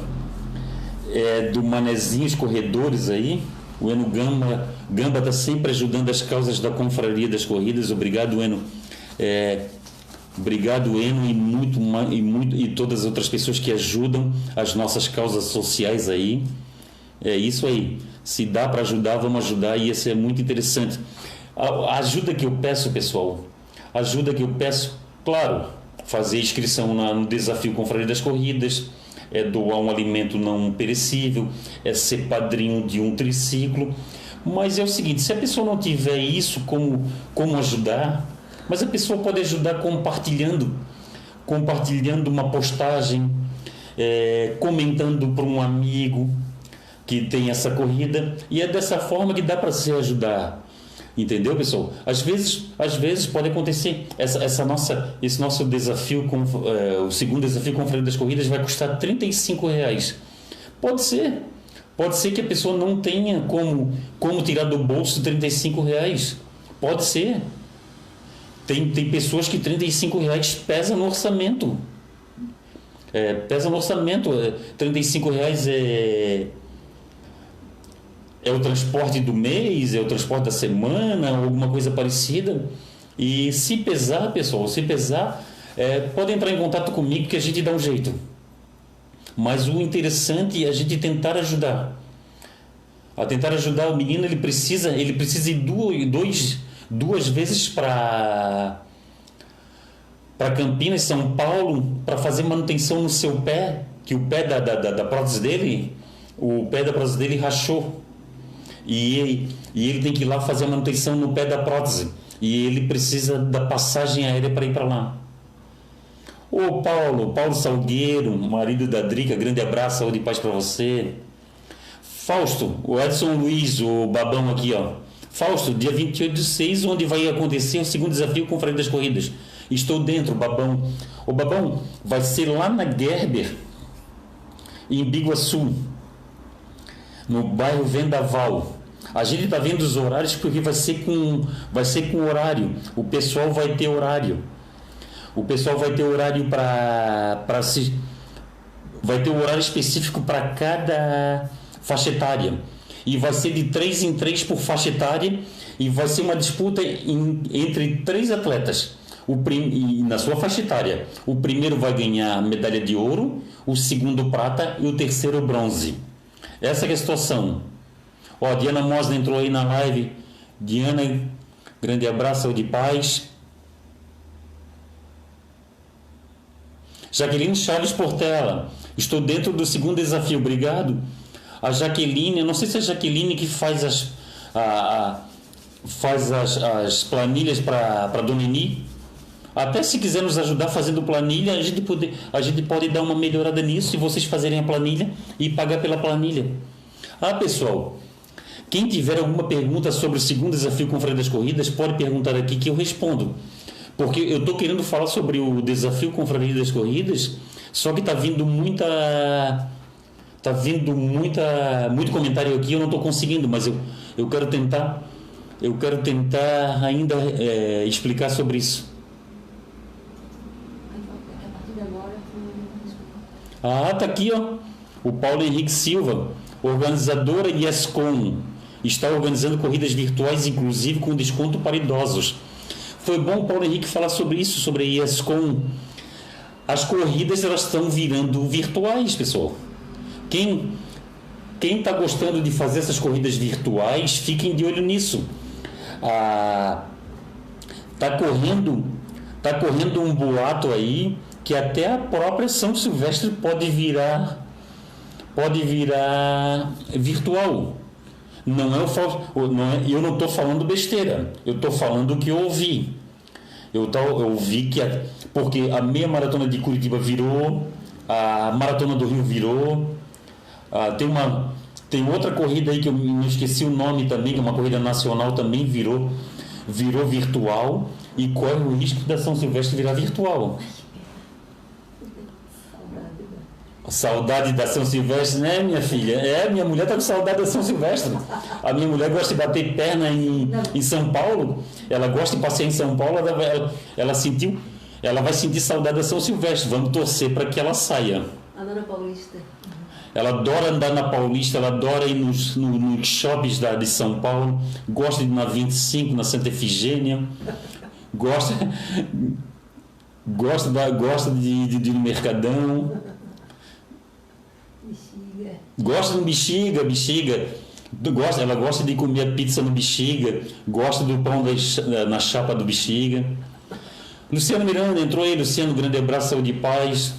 é do Manezinhos Corredores aí. O Eno Gamba Gamba está sempre ajudando as causas da confraria das corridas. Obrigado, Eno. É, obrigado, Eno, e muito, e muito e todas as outras pessoas que ajudam as nossas causas sociais aí. É isso aí. Se dá para ajudar, vamos ajudar e isso é muito interessante. A, ajuda que eu peço, pessoal, ajuda que eu peço, claro, fazer inscrição na, no desafio Confraria das Corridas, é doar um alimento não perecível, é ser padrinho de um triciclo. Mas é o seguinte, se a pessoa não tiver isso como, como ajudar, mas a pessoa pode ajudar compartilhando, compartilhando uma postagem, é, comentando para um amigo que tem essa corrida, e é dessa forma que dá para se ajudar. Entendeu, pessoal? Às vezes, às vezes pode acontecer essa, essa nossa, esse nosso desafio com é, o segundo desafio com o das corridas vai custar 35 reais. Pode ser, pode ser que a pessoa não tenha como como tirar do bolso 35 reais. Pode ser. Tem, tem pessoas que 35 reais pesa no orçamento. É, pesa no orçamento. É, 35 reais é é o transporte do mês, é o transporte da semana, alguma coisa parecida. E se pesar, pessoal, se pesar, é, pode entrar em contato comigo que a gente dá um jeito. Mas o interessante é a gente tentar ajudar. A tentar ajudar o menino, ele precisa, ele precisa ir duas, dois, duas vezes para para Campinas, São Paulo, para fazer manutenção no seu pé, que o pé da, da, da, da prótese dele, o pé da prótese dele rachou e, e ele tem que ir lá fazer a manutenção no pé da prótese. E ele precisa da passagem aérea para ir para lá. Ô Paulo, Paulo Salgueiro, marido da Drica, grande abraço, saúde e paz para você. Fausto, o Edson Luiz, o babão aqui, ó. Fausto, dia 28 de 6, onde vai acontecer o segundo desafio com o Frente das Corridas. Estou dentro, babão. O babão vai ser lá na Gerber, em Biguaçu no bairro Vendaval. A gente está vendo os horários porque vai ser com vai ser com horário. O pessoal vai ter horário. O pessoal vai ter horário para para se vai ter um horário específico para cada faixa etária. E vai ser de três em três por faixa etária e vai ser uma disputa em, entre três atletas. o prim, na sua faixa etária. O primeiro vai ganhar medalha de ouro, o segundo prata e o terceiro bronze. Essa é a situação. Ó, a Diana Mosna entrou aí na live. Diana, grande abraço, saúde e paz. Jaqueline Charles Portela, estou dentro do segundo desafio, obrigado. A Jaqueline, não sei se é a Jaqueline que faz as, a, a, faz as, as planilhas para a Domini. Até se quiser nos ajudar fazendo planilha, a gente, pode, a gente pode dar uma melhorada nisso e vocês fazerem a planilha e pagar pela planilha. Ah, pessoal, quem tiver alguma pergunta sobre o segundo desafio com freio das corridas, pode perguntar aqui que eu respondo. Porque eu estou querendo falar sobre o desafio com freio das corridas, só que está vindo muita. Tá vindo muita, muito comentário aqui, eu não estou conseguindo, mas eu, eu quero tentar, eu quero tentar ainda é, explicar sobre isso. Ah, tá aqui, ó. O Paulo Henrique Silva, organizadora ESCOM, está organizando corridas virtuais, inclusive com desconto para idosos. Foi bom o Paulo Henrique falar sobre isso, sobre a ESCOM. As corridas elas estão virando virtuais, pessoal. Quem quem está gostando de fazer essas corridas virtuais, fiquem de olho nisso. Ah, tá correndo, tá correndo um boato aí que até a própria São Silvestre pode virar pode virar virtual. Não é o não é, eu não estou falando besteira. Eu estou falando o que eu ouvi. Eu, eu ouvi que a, porque a meia maratona de Curitiba virou, a maratona do Rio virou, a, tem uma tem outra corrida aí que eu me esqueci o nome também, que é uma corrida nacional também virou virou virtual e corre o risco da São Silvestre virar virtual. Saudade da São Silvestre, né, minha filha? É, minha mulher tá com saudade da São Silvestre. A minha mulher gosta de bater perna em, em São Paulo. Ela gosta de passear em São Paulo. Ela, ela, ela sentiu, ela vai sentir saudade da São Silvestre. Vamos torcer para que ela saia. A dona Paulista. Ela adora andar na Paulista, ela adora ir nos, no, nos shoppings da, de São Paulo, gosta de ir na 25, na Santa Efigênia, gosta, gosta, da, gosta de, de, de ir no Mercadão. Gosta do bexiga, bexiga. Gosta, ela gosta de comer pizza no bexiga, gosta do pão na chapa do bexiga. Luciano Miranda entrou aí, Luciano, grande abraço, saúde e paz.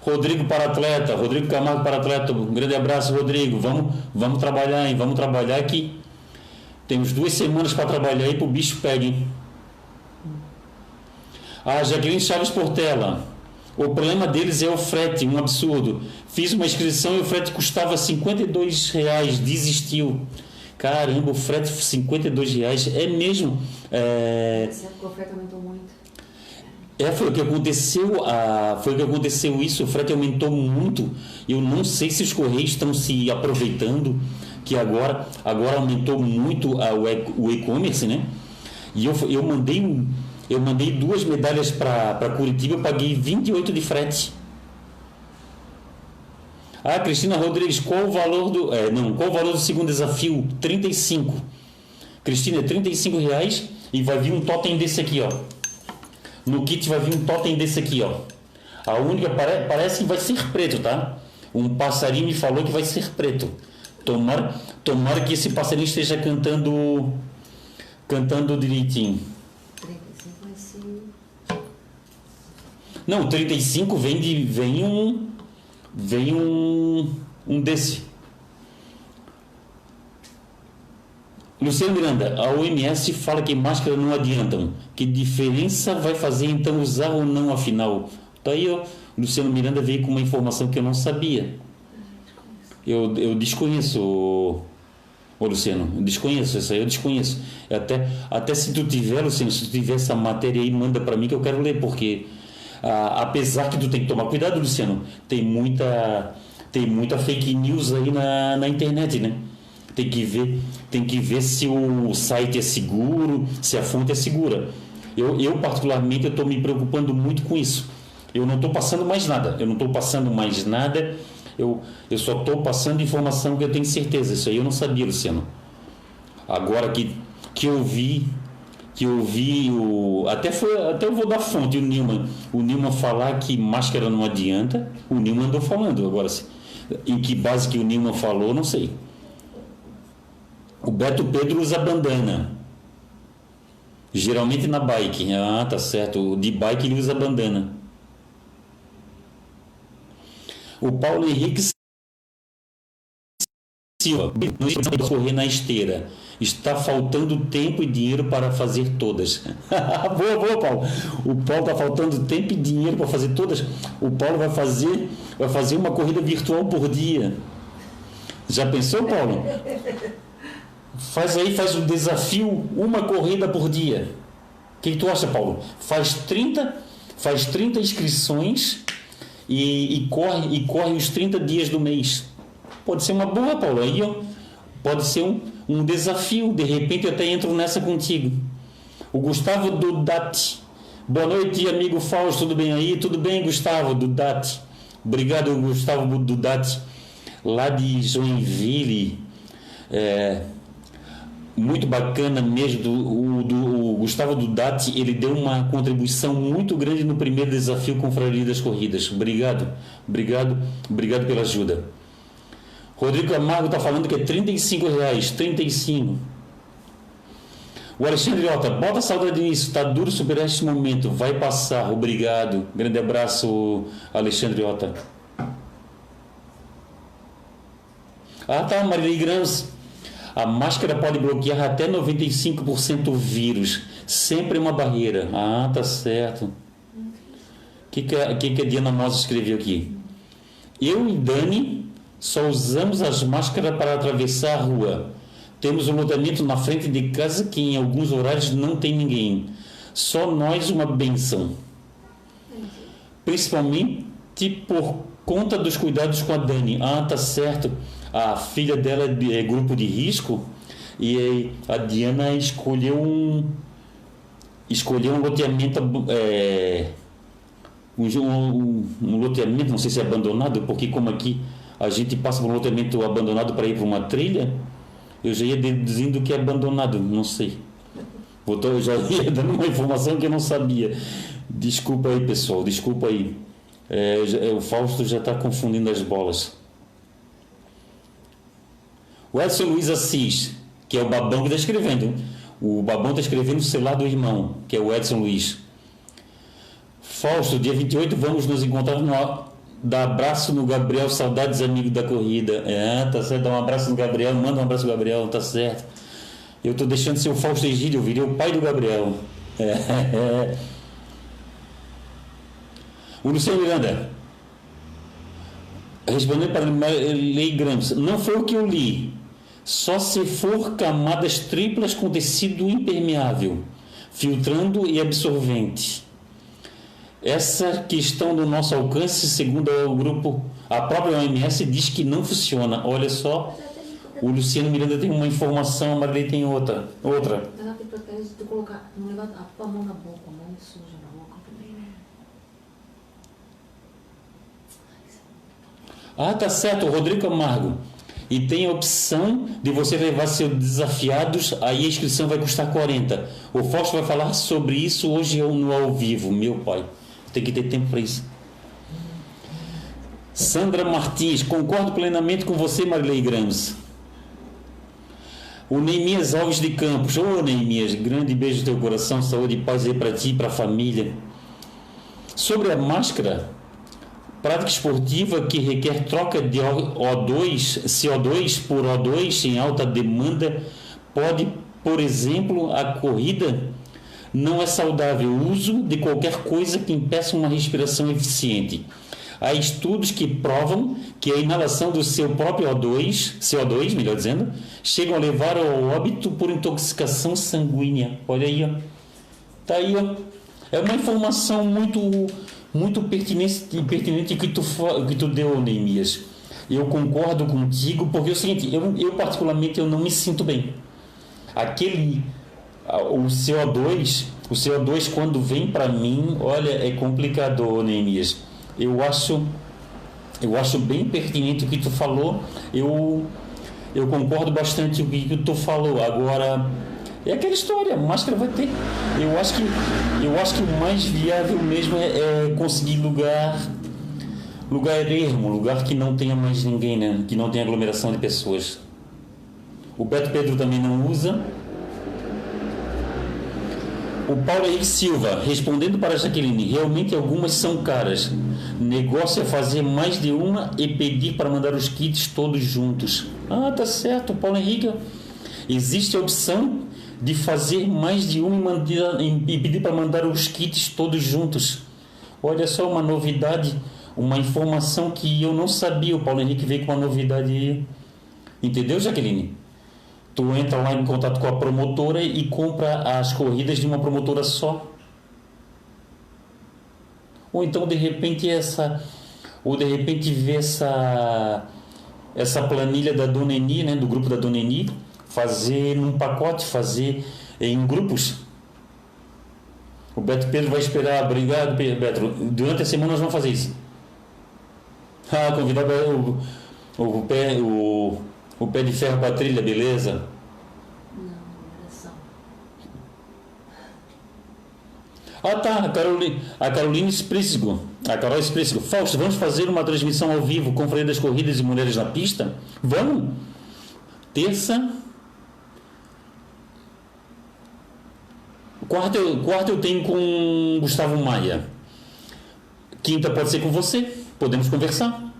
Rodrigo para atleta, Rodrigo Camargo para atleta, um grande abraço, Rodrigo. Vamos, vamos trabalhar, hein? Vamos trabalhar aqui. Temos duas semanas para trabalhar aí para o bicho pegue, hein? Ah, Jaqueline Chaves Portela. O problema deles é o frete, um absurdo. Fiz uma inscrição e o frete custava 52 reais, desistiu. Caramba, o frete 52 reais é mesmo. É... Aumentou muito. É, foi o que aconteceu, a, foi o que aconteceu isso, o frete aumentou muito. Eu não sei se os correios estão se aproveitando, que agora, agora aumentou muito a, o e-commerce, né? E eu, eu mandei um eu mandei duas medalhas para Curitiba, eu paguei 28 de frete. Ah, Cristina Rodrigues, qual o valor do. É, não, qual o valor do segundo desafio? 35. Cristina, 35 reais e vai vir um totem desse aqui, ó. No kit vai vir um totem desse aqui, ó. A única pare, parece que vai ser preto, tá? Um passarinho me falou que vai ser preto. Tomara, tomara que esse passarinho esteja cantando cantando direitinho. Não, 35 vem de vem um vem um um desse. Luciano Miranda, a OMS fala que máscara não adiantam. Que diferença vai fazer então usar ou não afinal? Tá aí, ó. Luciano Miranda veio com uma informação que eu não sabia. Eu, eu desconheço, ô, ô Luciano, eu desconheço isso aí, eu desconheço. Até, até se tu tiver, Luciano, se tu tiver essa matéria aí, manda para mim que eu quero ler, porque ah, apesar que tu tem que tomar cuidado, Luciano, tem muita, tem muita fake news aí na, na internet, né? Tem que ver, tem que ver se o site é seguro, se a fonte é segura. Eu, eu particularmente, estou me preocupando muito com isso. Eu não estou passando mais nada. Eu não estou passando mais nada. Eu, eu só estou passando informação que eu tenho certeza. Isso aí eu não sabia, Luciano. Agora que, que eu vi que eu vi o até foi até eu vou dar fonte o Newman. O Newman falar que máscara não adianta o Newman andou falando. Agora em que base que o Newman falou não sei. O Beto Pedro usa bandana. Geralmente na bike. Ah tá certo. De bike ele usa bandana. O Paulo Henrique Silva, não correr na esteira. Está faltando tempo e dinheiro para fazer todas. <laughs> boa, boa, Paulo. O Paulo está faltando tempo e dinheiro para fazer todas. O Paulo vai fazer, vai fazer uma corrida virtual por dia. Já pensou, Paulo? Faz aí, faz um desafio, uma corrida por dia. O que, que, tu acha, Paulo? Faz 30, faz 30 inscrições e, e, corre, e corre os 30 dias do mês. Pode ser uma boa, Paulo. Aí, ó, pode ser um, um desafio. De repente eu até entro nessa contigo. O Gustavo Dudati. Boa noite, amigo Fausto. Tudo bem aí? Tudo bem, Gustavo Dudati. Obrigado, Gustavo Dudati. Lá de Joinville. É, muito bacana mesmo. O, do, o Gustavo Dudati, ele deu uma contribuição muito grande no primeiro desafio com Confraria das Corridas. Obrigado, obrigado, obrigado pela ajuda. Rodrigo Camargo está falando que é 35 reais. 35. O Alexandre Ota, bota saudade nisso, está duro superar este momento, vai passar, obrigado. Grande abraço, Alexandre Ota. Ah tá, Marilei Grams. A máscara pode bloquear até 95% o vírus. Sempre uma barreira. Ah, tá certo. O que, que, a, que, que a Diana Mosa escreveu aqui? Eu e Dani só usamos as máscaras para atravessar a rua. Temos um loteamento na frente de casa que em alguns horários não tem ninguém. Só nós uma benção. Principalmente por conta dos cuidados com a Dani. Ah, tá certo. A filha dela é grupo de risco e a Diana escolheu um escolheu um loteamento é, um, um, um loteamento, não sei se é abandonado, porque como aqui a gente passa por um loteamento abandonado para ir para uma trilha, eu já ia deduzindo que é abandonado, não sei. Eu já <laughs> ia dando uma informação que eu não sabia. Desculpa aí, pessoal, desculpa aí. É, é o Fausto já está confundindo as bolas. O Edson Luiz Assis, que é o babão que está escrevendo. O babão está escrevendo o celular do irmão, que é o Edson Luiz. Fausto, dia 28 vamos nos encontrar no Dá abraço no Gabriel, saudades amigo da corrida. É, tá certo, dá um abraço no Gabriel, manda um abraço no Gabriel, tá certo. Eu tô deixando o Fausto Egídio, eu virei o pai do Gabriel. É, é. O Luciano Miranda. Respondendo para Lei Grams, não foi o que eu li. Só se for camadas triplas com tecido impermeável, filtrando e absorvente. Essa questão do nosso alcance, segundo o grupo, a própria OMS diz que não funciona. Olha só, o Luciano Miranda tem uma informação, a Marilei tem outra. outra. Ela te protege de colocar, não levar a mão na boca, a mão suja na boca também, né? Ah, tá certo, Rodrigo Camargo. E tem a opção de você levar seus desafiados, aí a inscrição vai custar 40. O Fausto vai falar sobre isso hoje no ao vivo, meu pai. Tem que ter tempo para isso. Sandra Martins, concordo plenamente com você, Marilei Grams. O Neemias Alves de Campos, ô oh, Neemias, grande beijo no teu coração, saúde e paz aí para ti e para a família. Sobre a máscara, prática esportiva que requer troca de O2, CO2 por O2 em alta demanda, pode, por exemplo, a corrida não é saudável o uso de qualquer coisa que impeça uma respiração eficiente. Há estudos que provam que a inalação do seu próprio O2, CO2, melhor dizendo, chegam a levar ao óbito por intoxicação sanguínea. Olha aí, ó. Tá aí, ó. É uma informação muito muito pertinente, pertinente que tu que tu deu, Neemias. Eu concordo contigo porque é o seguinte, eu, eu particularmente eu não me sinto bem. Aquele o CO2, o CO2 quando vem para mim, olha, é complicador, Neemias. Eu acho, eu acho bem pertinente o que tu falou. Eu, eu concordo bastante com o que tu falou. Agora, É aquela história, máscara vai ter. Eu acho que, eu acho que o mais viável mesmo é, é conseguir lugar lugar ermo, lugar que não tenha mais ninguém, né? Que não tenha aglomeração de pessoas. O Beto Pedro também não usa. O Paulo Henrique Silva, respondendo para a Jaqueline, realmente algumas são caras. Negócio é fazer mais de uma e pedir para mandar os kits todos juntos. Ah, tá certo, Paulo Henrique. Existe a opção de fazer mais de uma e, mandar, e pedir para mandar os kits todos juntos. Olha só uma novidade, uma informação que eu não sabia. O Paulo Henrique veio com uma novidade. Entendeu, Jaqueline? Tu entra lá em contato com a promotora e compra as corridas de uma promotora só. Ou então de repente essa ou de repente vê essa essa planilha da Dona Eni, né, do grupo da Dona Eni, fazer num pacote, fazer em grupos. O Beto Pedro vai esperar, obrigado Beto. Durante a semana nós vamos fazer isso. Ah, convidar o, o, o, o, o pé de ferro para trilha, beleza? Ah tá, a Caroline, a Caroline Sprisgo, a Carol Sprisgo. Fausto, vamos fazer uma transmissão ao vivo com Freio das Corridas e Mulheres na Pista? Vamos? Terça. Quarta eu, quarta eu tenho com Gustavo Maia. Quinta pode ser com você, podemos conversar.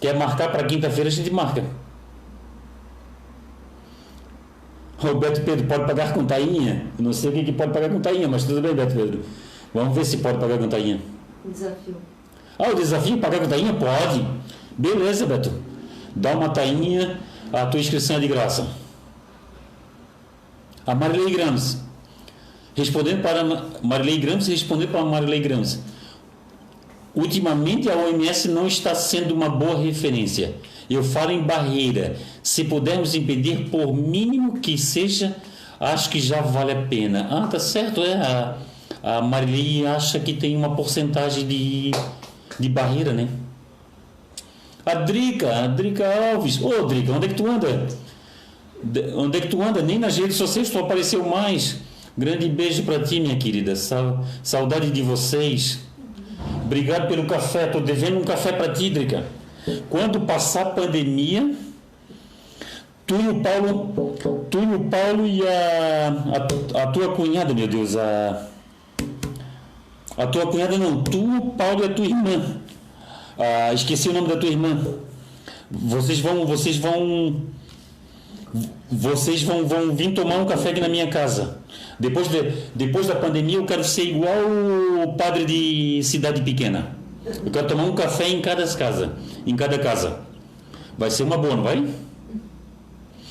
Quer marcar para quinta-feira, a gente marca. Roberto Pedro, pode pagar com tainha? Eu não sei o que, que pode pagar com tainha, mas tudo bem, Beto Pedro. Vamos ver se pode pagar com tainha. Desafio. Ah, o desafio pagar com tainha? Pode. Beleza, Beto. Dá uma tainha, a tua inscrição é de graça. A Marilei Grams. Respondendo para Marilei Grams, respondendo para Marilei Grams. Ultimamente a OMS não está sendo uma boa referência. Eu falo em barreira. Se pudermos impedir, por mínimo que seja, acho que já vale a pena. Ah, tá certo, é. A, a Marilei acha que tem uma porcentagem de, de barreira, né? A Drica, a Drica Alves. Ô, Drica, onde é que tu anda? De- Onde é que tu anda? Nem nas redes sociais tu apareceu mais. Grande beijo pra ti, minha querida. Sa- Saudade de vocês. Obrigado pelo café. Tô devendo um café pra ti, Drica. Quando passar a pandemia, tu e o Paulo, tu e o Paulo e a, a, a tua cunhada, meu Deus, a, a tua cunhada não, tu, o Paulo e a tua irmã. Ah, esqueci o nome da tua irmã. Vocês vão, vocês vão, vocês vão, vão vir tomar um café aqui na minha casa. Depois, de, depois da pandemia, eu quero ser igual o padre de cidade pequena. Eu quero tomar um café em cada casa, em cada casa. Vai ser uma boa, não vai?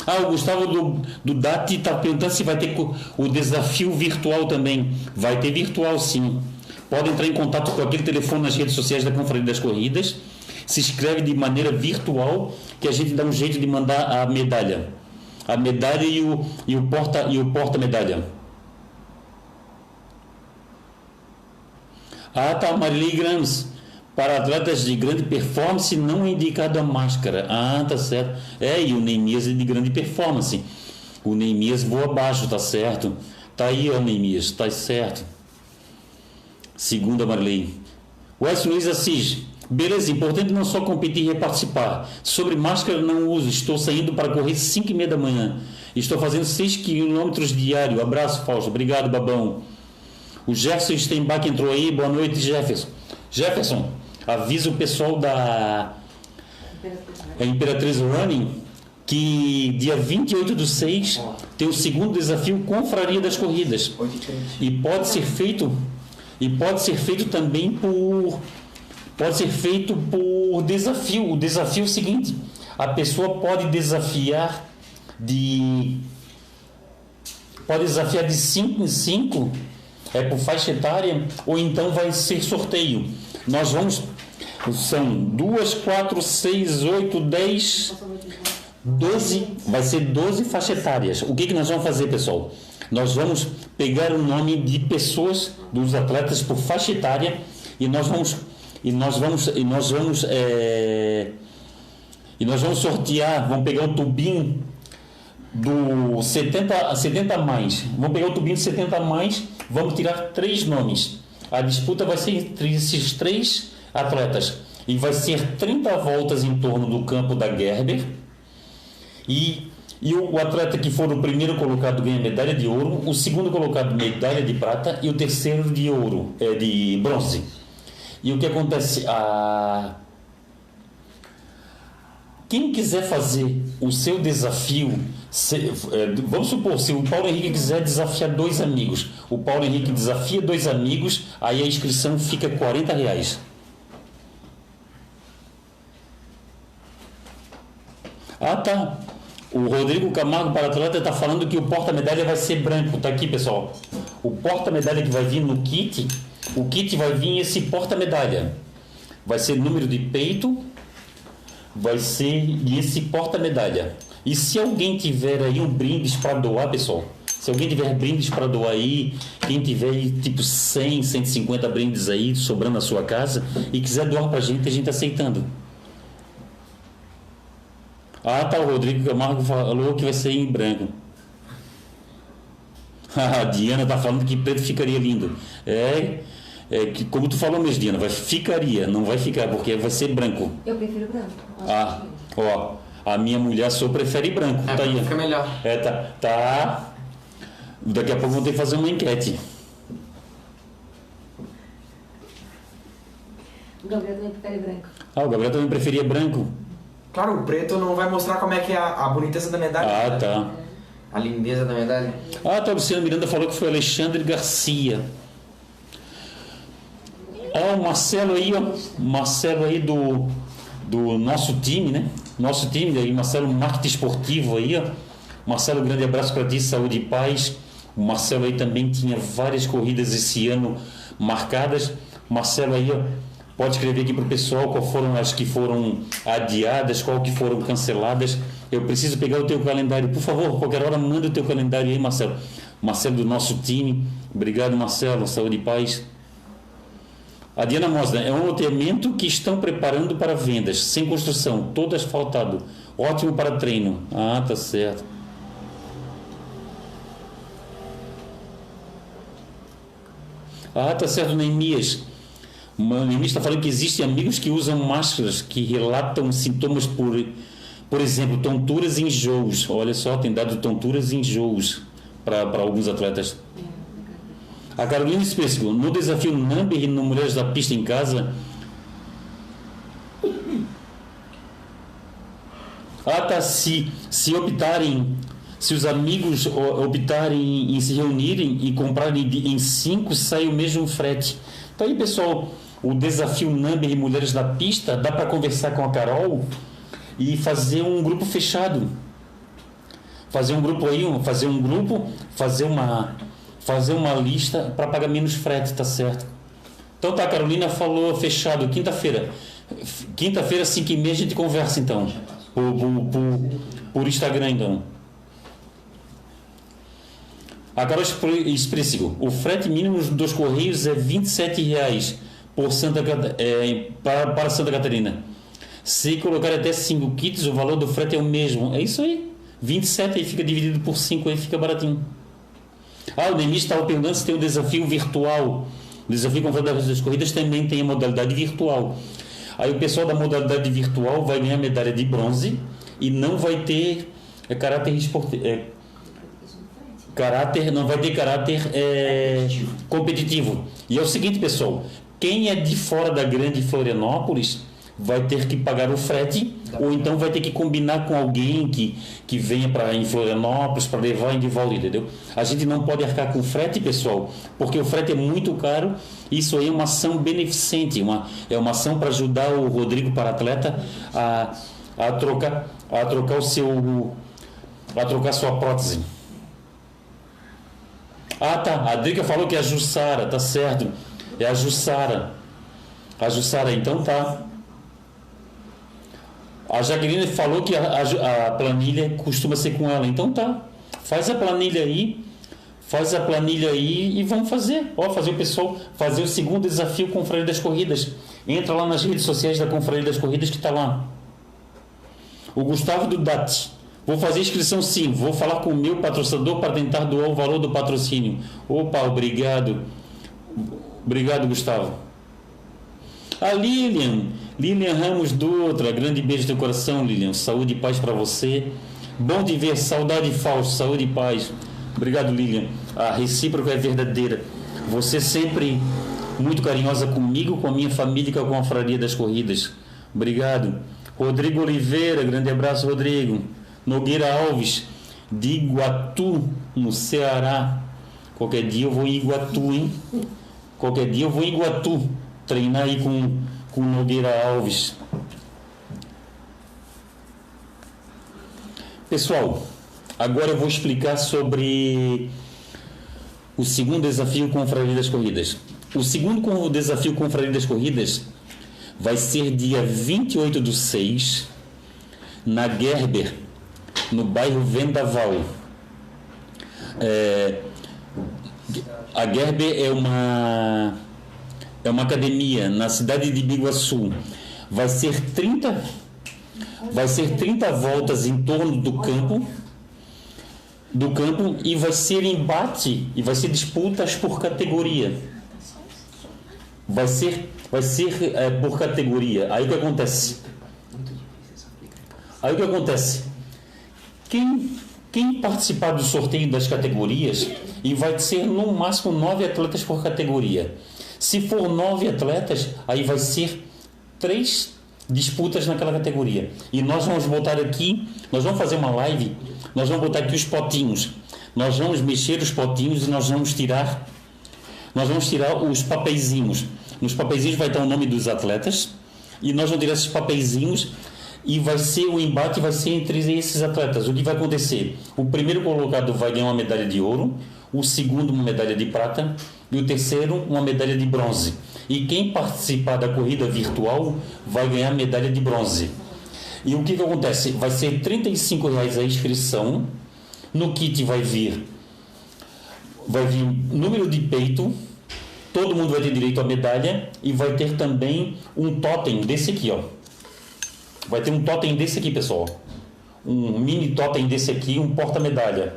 Ah, o Gustavo do, do DAT está perguntando se vai ter o desafio virtual também. Vai ter virtual sim. Pode entrar em contato com aquele telefone nas redes sociais da Conferência das Corridas. Se inscreve de maneira virtual, que a gente dá um jeito de mandar a medalha. A medalha e o, e o porta e o porta-medalha. Ah, tá, Marilei Grams. Para atletas de grande performance não é indicado a máscara. Ah, tá certo. É, e o Neemias é de grande performance. O Neemias voa abaixo, tá certo. Tá aí, ó, Neemias, tá certo. Segunda Marilei. Wesley Luiz Assis. Beleza, importante não só competir e participar. Sobre máscara não uso. Estou saindo para correr 5 e meia da manhã. Estou fazendo 6 quilômetros diário. Abraço, Fausto. Obrigado, babão. O Jefferson Steinbach entrou aí. Boa noite, Jefferson. Jefferson, avisa o pessoal da Imperatriz Running que dia 28 do 6 tem o segundo desafio Confraria das Corridas. E pode ser feito e pode ser feito também por pode ser feito por desafio. O desafio é o seguinte: a pessoa pode desafiar de pode desafiar de 5 em 5 é por faixa etária ou então vai ser sorteio. Nós vamos são 2, 4, 6, 8, 10, 12, vai ser 12 faixas etárias. O que, que nós vamos fazer, pessoal? Nós vamos pegar o nome de pessoas, dos atletas por faixa etária, e nós vamos, e nós vamos, e nós vamos, é, e nós vamos sortear, vamos pegar um tubinho do 70, 70 a mais. Vamos pegar o tubinho de 70 a mais, vamos tirar três nomes. A disputa vai ser entre esses três atletas. E vai ser 30 voltas em torno do campo da Gerber. E, e o, o atleta que for o primeiro colocado ganha medalha de ouro, o segundo colocado medalha de prata e o terceiro de ouro, é, de bronze. E o que acontece? A quem quiser fazer o seu desafio, se, é, vamos supor, se o Paulo Henrique quiser desafiar dois amigos, o Paulo Henrique desafia dois amigos, aí a inscrição fica 40 reais. Ah, tá. O Rodrigo Camargo para atleta está falando que o porta-medalha vai ser branco. Tá aqui, pessoal. O porta-medalha que vai vir no kit, o kit vai vir esse porta-medalha. Vai ser número de peito, vai ser esse porta-medalha. E se alguém tiver aí um brindes para doar, pessoal, se alguém tiver brindes para doar aí, quem tiver aí, tipo 100, 150 brindes aí sobrando na sua casa e quiser doar para a gente, a gente tá aceitando. Ah, tá, o Rodrigo Camargo falou que vai ser em branco. <laughs> A Diana tá falando que preto ficaria lindo. É, é que, como tu falou mesmo, Diana, vai, ficaria, não vai ficar, porque vai ser branco. Eu prefiro branco. Ah, ó, a minha mulher só prefere branco. É, tá aí. fica melhor. É, tá, tá. Daqui a pouco vou ter que fazer uma enquete. O Gabriel também ficaria branco. Ah, o Gabriel também preferia branco. Claro, o preto não vai mostrar como é que é a, a boniteza da medalha. Ah, né? tá. A lindeza da medalha. Ah, tá. O Luciano Miranda falou que foi Alexandre Garcia. Ó, o Marcelo aí, ó. Marcelo aí do, do nosso time, né? Nosso time aí, Marcelo Marketing Esportivo aí, ó. Marcelo, grande abraço para ti, saúde e paz. O Marcelo aí também tinha várias corridas esse ano marcadas. Marcelo aí, ó, pode escrever aqui para o pessoal qual foram as que foram adiadas, qual que foram canceladas. Eu preciso pegar o teu calendário. Por favor, qualquer hora manda o teu calendário aí, Marcelo. Marcelo do nosso time. Obrigado, Marcelo. Saúde e paz. A Diana Mosna, é um loteamento que estão preparando para vendas, sem construção, todo asfaltado. Ótimo para treino. Ah, tá certo. Ah, tá certo, Neemias. Neemias está falando que existem amigos que usam máscaras que relatam sintomas por, por exemplo, tonturas e enjoos. Olha só, tem dado tonturas e enjoos para alguns atletas. A Carolina Específico, no desafio Number no Mulheres da Pista em Casa. Ah, tá. Se, se optarem, se os amigos optarem em se reunirem e comprarem em cinco, sai o mesmo frete. Então aí, pessoal, o desafio Number e Mulheres da Pista, dá para conversar com a Carol e fazer um grupo fechado fazer um grupo aí, fazer um grupo, fazer uma fazer uma lista para pagar menos frete, tá certo? Então tá, Carolina falou fechado, quinta-feira. Quinta-feira, 5 e meia, a gente conversa então. Por, por, por, Instagram então. A Carol Expressivo, o frete mínimo dos Correios é 27 reais por Santa, é, para, para Santa Catarina. Se colocar até 5 kits, o valor do frete é o mesmo. É isso aí. 27 aí fica dividido por 5 aí fica baratinho. Ah, o Nemis estava perguntando se tem o desafio virtual. O desafio Confederação das Corridas também tem a modalidade virtual. Aí o pessoal da modalidade virtual vai ganhar medalha de bronze e não vai ter é, caráter esportivo. É, caráter, não vai ter caráter é, competitivo. E é o seguinte, pessoal, quem é de fora da grande Florianópolis vai ter que pagar o frete ou então vai ter que combinar com alguém que, que venha para em Florianópolis para levar em de volta, entendeu? A gente não pode arcar com frete, pessoal, porque o frete é muito caro. Isso aí é uma ação beneficente, uma, é uma ação para ajudar o Rodrigo para atleta a, a trocar a trocar o seu a trocar sua prótese. Ah, tá. A Drica falou que é a Jussara, tá certo. É a Jussara. A Jussara, então tá. A Jaqueline falou que a, a- a planilha costuma ser com ela, então tá. Faz a planilha aí, faz a planilha aí e vamos fazer. Ó, fazer o pessoal fazer o segundo desafio Confraria das Corridas. Entra lá nas redes sociais da Confraria das Corridas que tá lá. O Gustavo do DAT. Vou fazer inscrição sim. Vou falar com o meu patrocinador para tentar doar o valor do patrocínio. Opa, obrigado. Obrigado, Gustavo. A Lilian, Lilian Ramos Dutra, grande beijo do coração, Lilian. Saúde e paz para você. Bom de ver, saudade falsa, saúde e paz. Obrigado, Lilian. A recíproca é verdadeira. Você sempre muito carinhosa comigo, com a minha família e com a confraria das corridas. Obrigado. Rodrigo Oliveira, grande abraço, Rodrigo. Nogueira Alves, de Iguatu, no Ceará. Qualquer dia eu vou em Iguatu, hein? Qualquer dia eu vou em Iguatu treinar aí com, com Nogueira Alves. Pessoal, agora eu vou explicar sobre o segundo desafio com Confraria das Corridas. O segundo desafio com Confraria das Corridas vai ser dia 28 do 6, na Gerber, no bairro Vendaval. É, a Gerber é uma, é uma academia na cidade de Biguaçu. Vai ser 30, vai ser 30 voltas em torno do campo do campo e vai ser embate e vai ser disputas por categoria. Vai ser, vai ser é, por categoria. Aí o que acontece? Aí o que acontece? Quem, quem participar do sorteio das categorias e vai ser no máximo nove atletas por categoria. Se for nove atletas, aí vai ser três disputas naquela categoria. E nós vamos botar aqui, nós vamos fazer uma live, nós vamos botar aqui os potinhos. Nós vamos mexer os potinhos e nós vamos tirar nós vamos tirar os papeizinhos. Nos papeizinhos vai estar o nome dos atletas e nós vamos tirar esses papeizinhos e vai ser o embate vai ser entre esses atletas. O que vai acontecer? O primeiro colocado vai ganhar uma medalha de ouro, o segundo uma medalha de prata e o terceiro uma medalha de bronze. E quem participar da corrida virtual vai ganhar medalha de bronze. E o que, que acontece? Vai ser R$ reais a inscrição. No kit vai vir vai vir número de peito, todo mundo vai ter direito à medalha e vai ter também um totem desse aqui, ó. Vai ter um totem desse aqui, pessoal. Um mini totem desse aqui, um porta-medalha.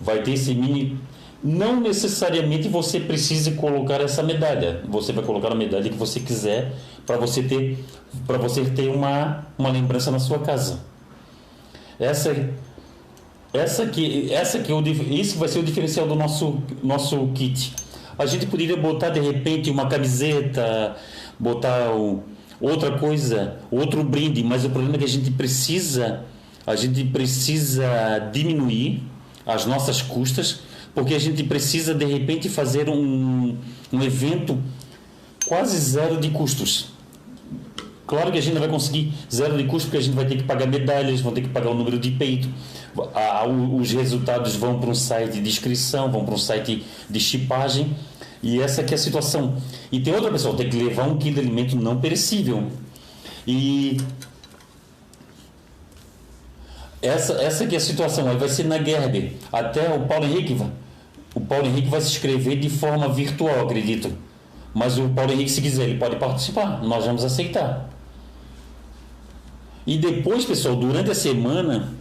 Vai ter esse mini não necessariamente você precisa colocar essa medalha. Você vai colocar a medalha que você quiser para você ter para você ter uma, uma lembrança na sua casa. Essa essa que essa que é isso vai ser o diferencial do nosso nosso kit. A gente poderia botar de repente uma camiseta, botar o, outra coisa, outro brinde, mas o problema é que a gente precisa a gente precisa diminuir as nossas custas porque a gente precisa de repente fazer um, um evento quase zero de custos. Claro que a gente não vai conseguir zero de custo, porque a gente vai ter que pagar medalhas, vão ter que pagar o número de peito. os resultados vão para um site de inscrição, vão para um site de chipagem. E essa aqui é a situação. E tem outra pessoa, tem que levar um quilo de alimento não perecível. E essa, essa aqui é a situação. Aí vai ser na Gerber. Até o Paulo Henrique o Paulo Henrique vai se inscrever de forma virtual, acredito. Mas o Paulo Henrique, se quiser, ele pode participar. Nós vamos aceitar. E depois, pessoal, durante a semana,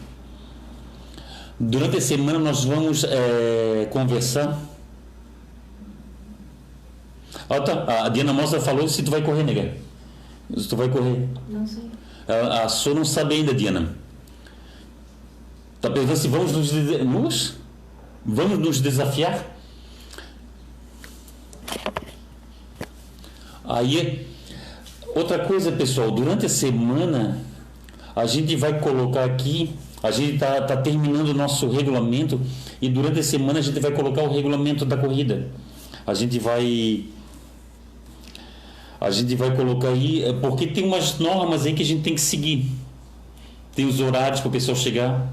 durante a semana nós vamos é, conversar. Ah, tá. A Diana Mostra falou se tu vai correr, nega. Se tu vai correr. Não sei. A, a Sô não sabe ainda, Diana. Tá perguntando se vamos nos, nos Vamos nos desafiar? Aí, outra coisa, pessoal, durante a semana a gente vai colocar aqui, a gente está tá terminando o nosso regulamento e durante a semana a gente vai colocar o regulamento da corrida. A gente vai a gente vai colocar aí, é porque tem umas normas aí que a gente tem que seguir. Tem os horários para o pessoal chegar.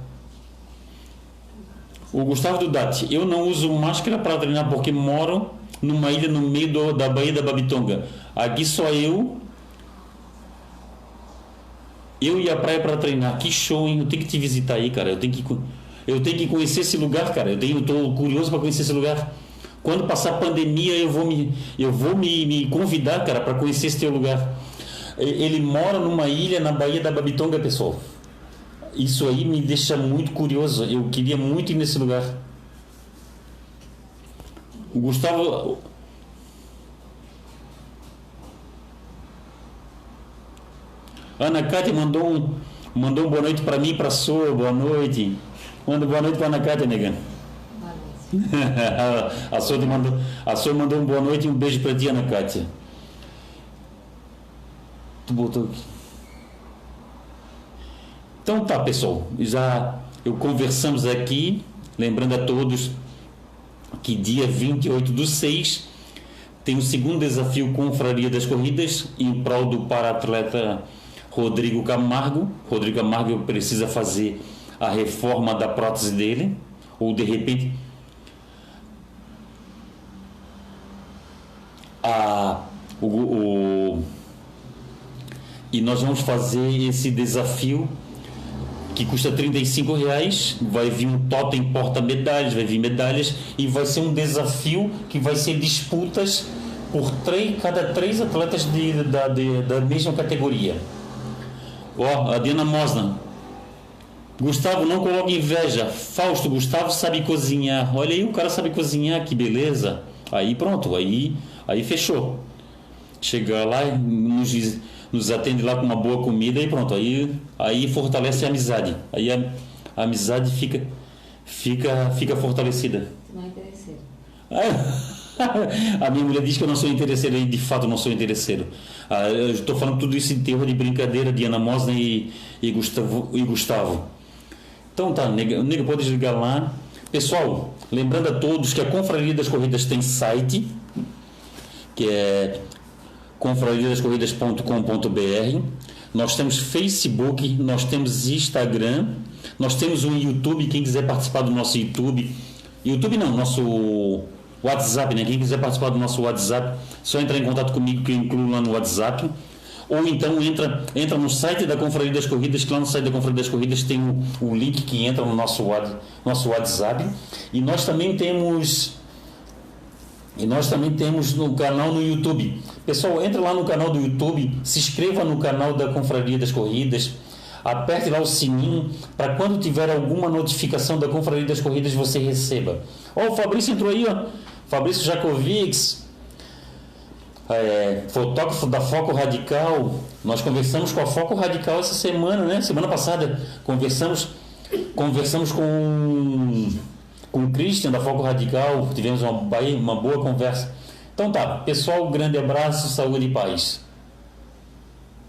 O Gustavo Dudati, eu não uso máscara para treinar porque moro numa ilha no meio do, da Baía da Babitonga. Aqui só eu. Eu e a praia para treinar. Que show, hein? Eu tenho que te visitar aí, cara. Eu tenho que, eu tenho que conhecer esse lugar, cara. Eu tenho, curioso para conhecer esse lugar. Quando passar a pandemia, eu vou me, eu vou me, me convidar, cara, para conhecer esse teu lugar. Ele mora numa ilha na Baía da Babitonga, pessoal. isso aí me deixa muito curioso. Eu queria muito ir nesse lugar. O Gustavo. Ana Cátia mandou um, mandou um boa noite para mim para a sua. Boa noite. Manda boa noite para Ana Cátia, nega. <laughs> A sua mandou, a mandou um boa noite e um beijo para ti, Ana Cátia. Tu botou aqui. Então tá, pessoal. Já eu conversamos aqui, lembrando a todos que dia 28 do 6 tem o segundo desafio Confraria das Corridas em prol do para-atleta Rodrigo Camargo. Rodrigo Camargo precisa fazer a reforma da prótese dele, ou de repente a, o, o- e nós vamos fazer esse desafio que custa 35 reais, vai vir um totem porta-medalhas, vai vir medalhas e vai ser um desafio que vai ser disputas por três, cada três atletas de, da, de- da mesma categoria. Ó, a Diana Mosna. Gustavo, não coloque inveja. Fausto, Gustavo sabe cozinhar. Olha aí, o cara sabe cozinhar, que beleza. Aí pronto, aí, aí fechou. Chega lá nos, nos atende lá com uma boa comida e pronto. Aí, aí fortalece a amizade. Aí a, a amizade fica, fica, fica fortalecida. Não é interesseiro. <laughs> A minha mulher diz que eu não sou interesseiro e de fato não sou interesseiro. Ah, Eu estou falando tudo isso em termos de brincadeira de Ana Mosna e, e, Gustavo, e Gustavo. Então tá, nega, nega pode ligar lá. Pessoal, lembrando a todos que a Confraria das Corridas tem site, que é confrariadascorridas.com.br. Nós temos Facebook, nós temos Instagram, nós temos um YouTube, quem quiser participar do nosso YouTube. YouTube não, nosso WhatsApp, né? Quem quiser participar do nosso WhatsApp, só entrar em contato comigo que eu incluo lá no WhatsApp. Ou então entra, entra no site da Confraria das Corridas, que lá no site da Confraria das Corridas tem o, o link que entra no nosso, nosso WhatsApp. E nós também temos e nós também temos no canal no YouTube. Pessoal, entra lá no canal do YouTube, se inscreva no canal da Confraria das Corridas, aperte lá o sininho para quando tiver alguma notificação da Confraria das Corridas você receba. Ó, o Fabrício entrou aí, ó. Fabrício Jacovics, é, fotógrafo da Foco Radical. Nós conversamos com a Foco Radical essa semana, né? Semana passada conversamos conversamos com com o Christian da Foco Radical, tivemos uma, uma boa conversa. Então tá, pessoal, grande abraço, saúde e paz.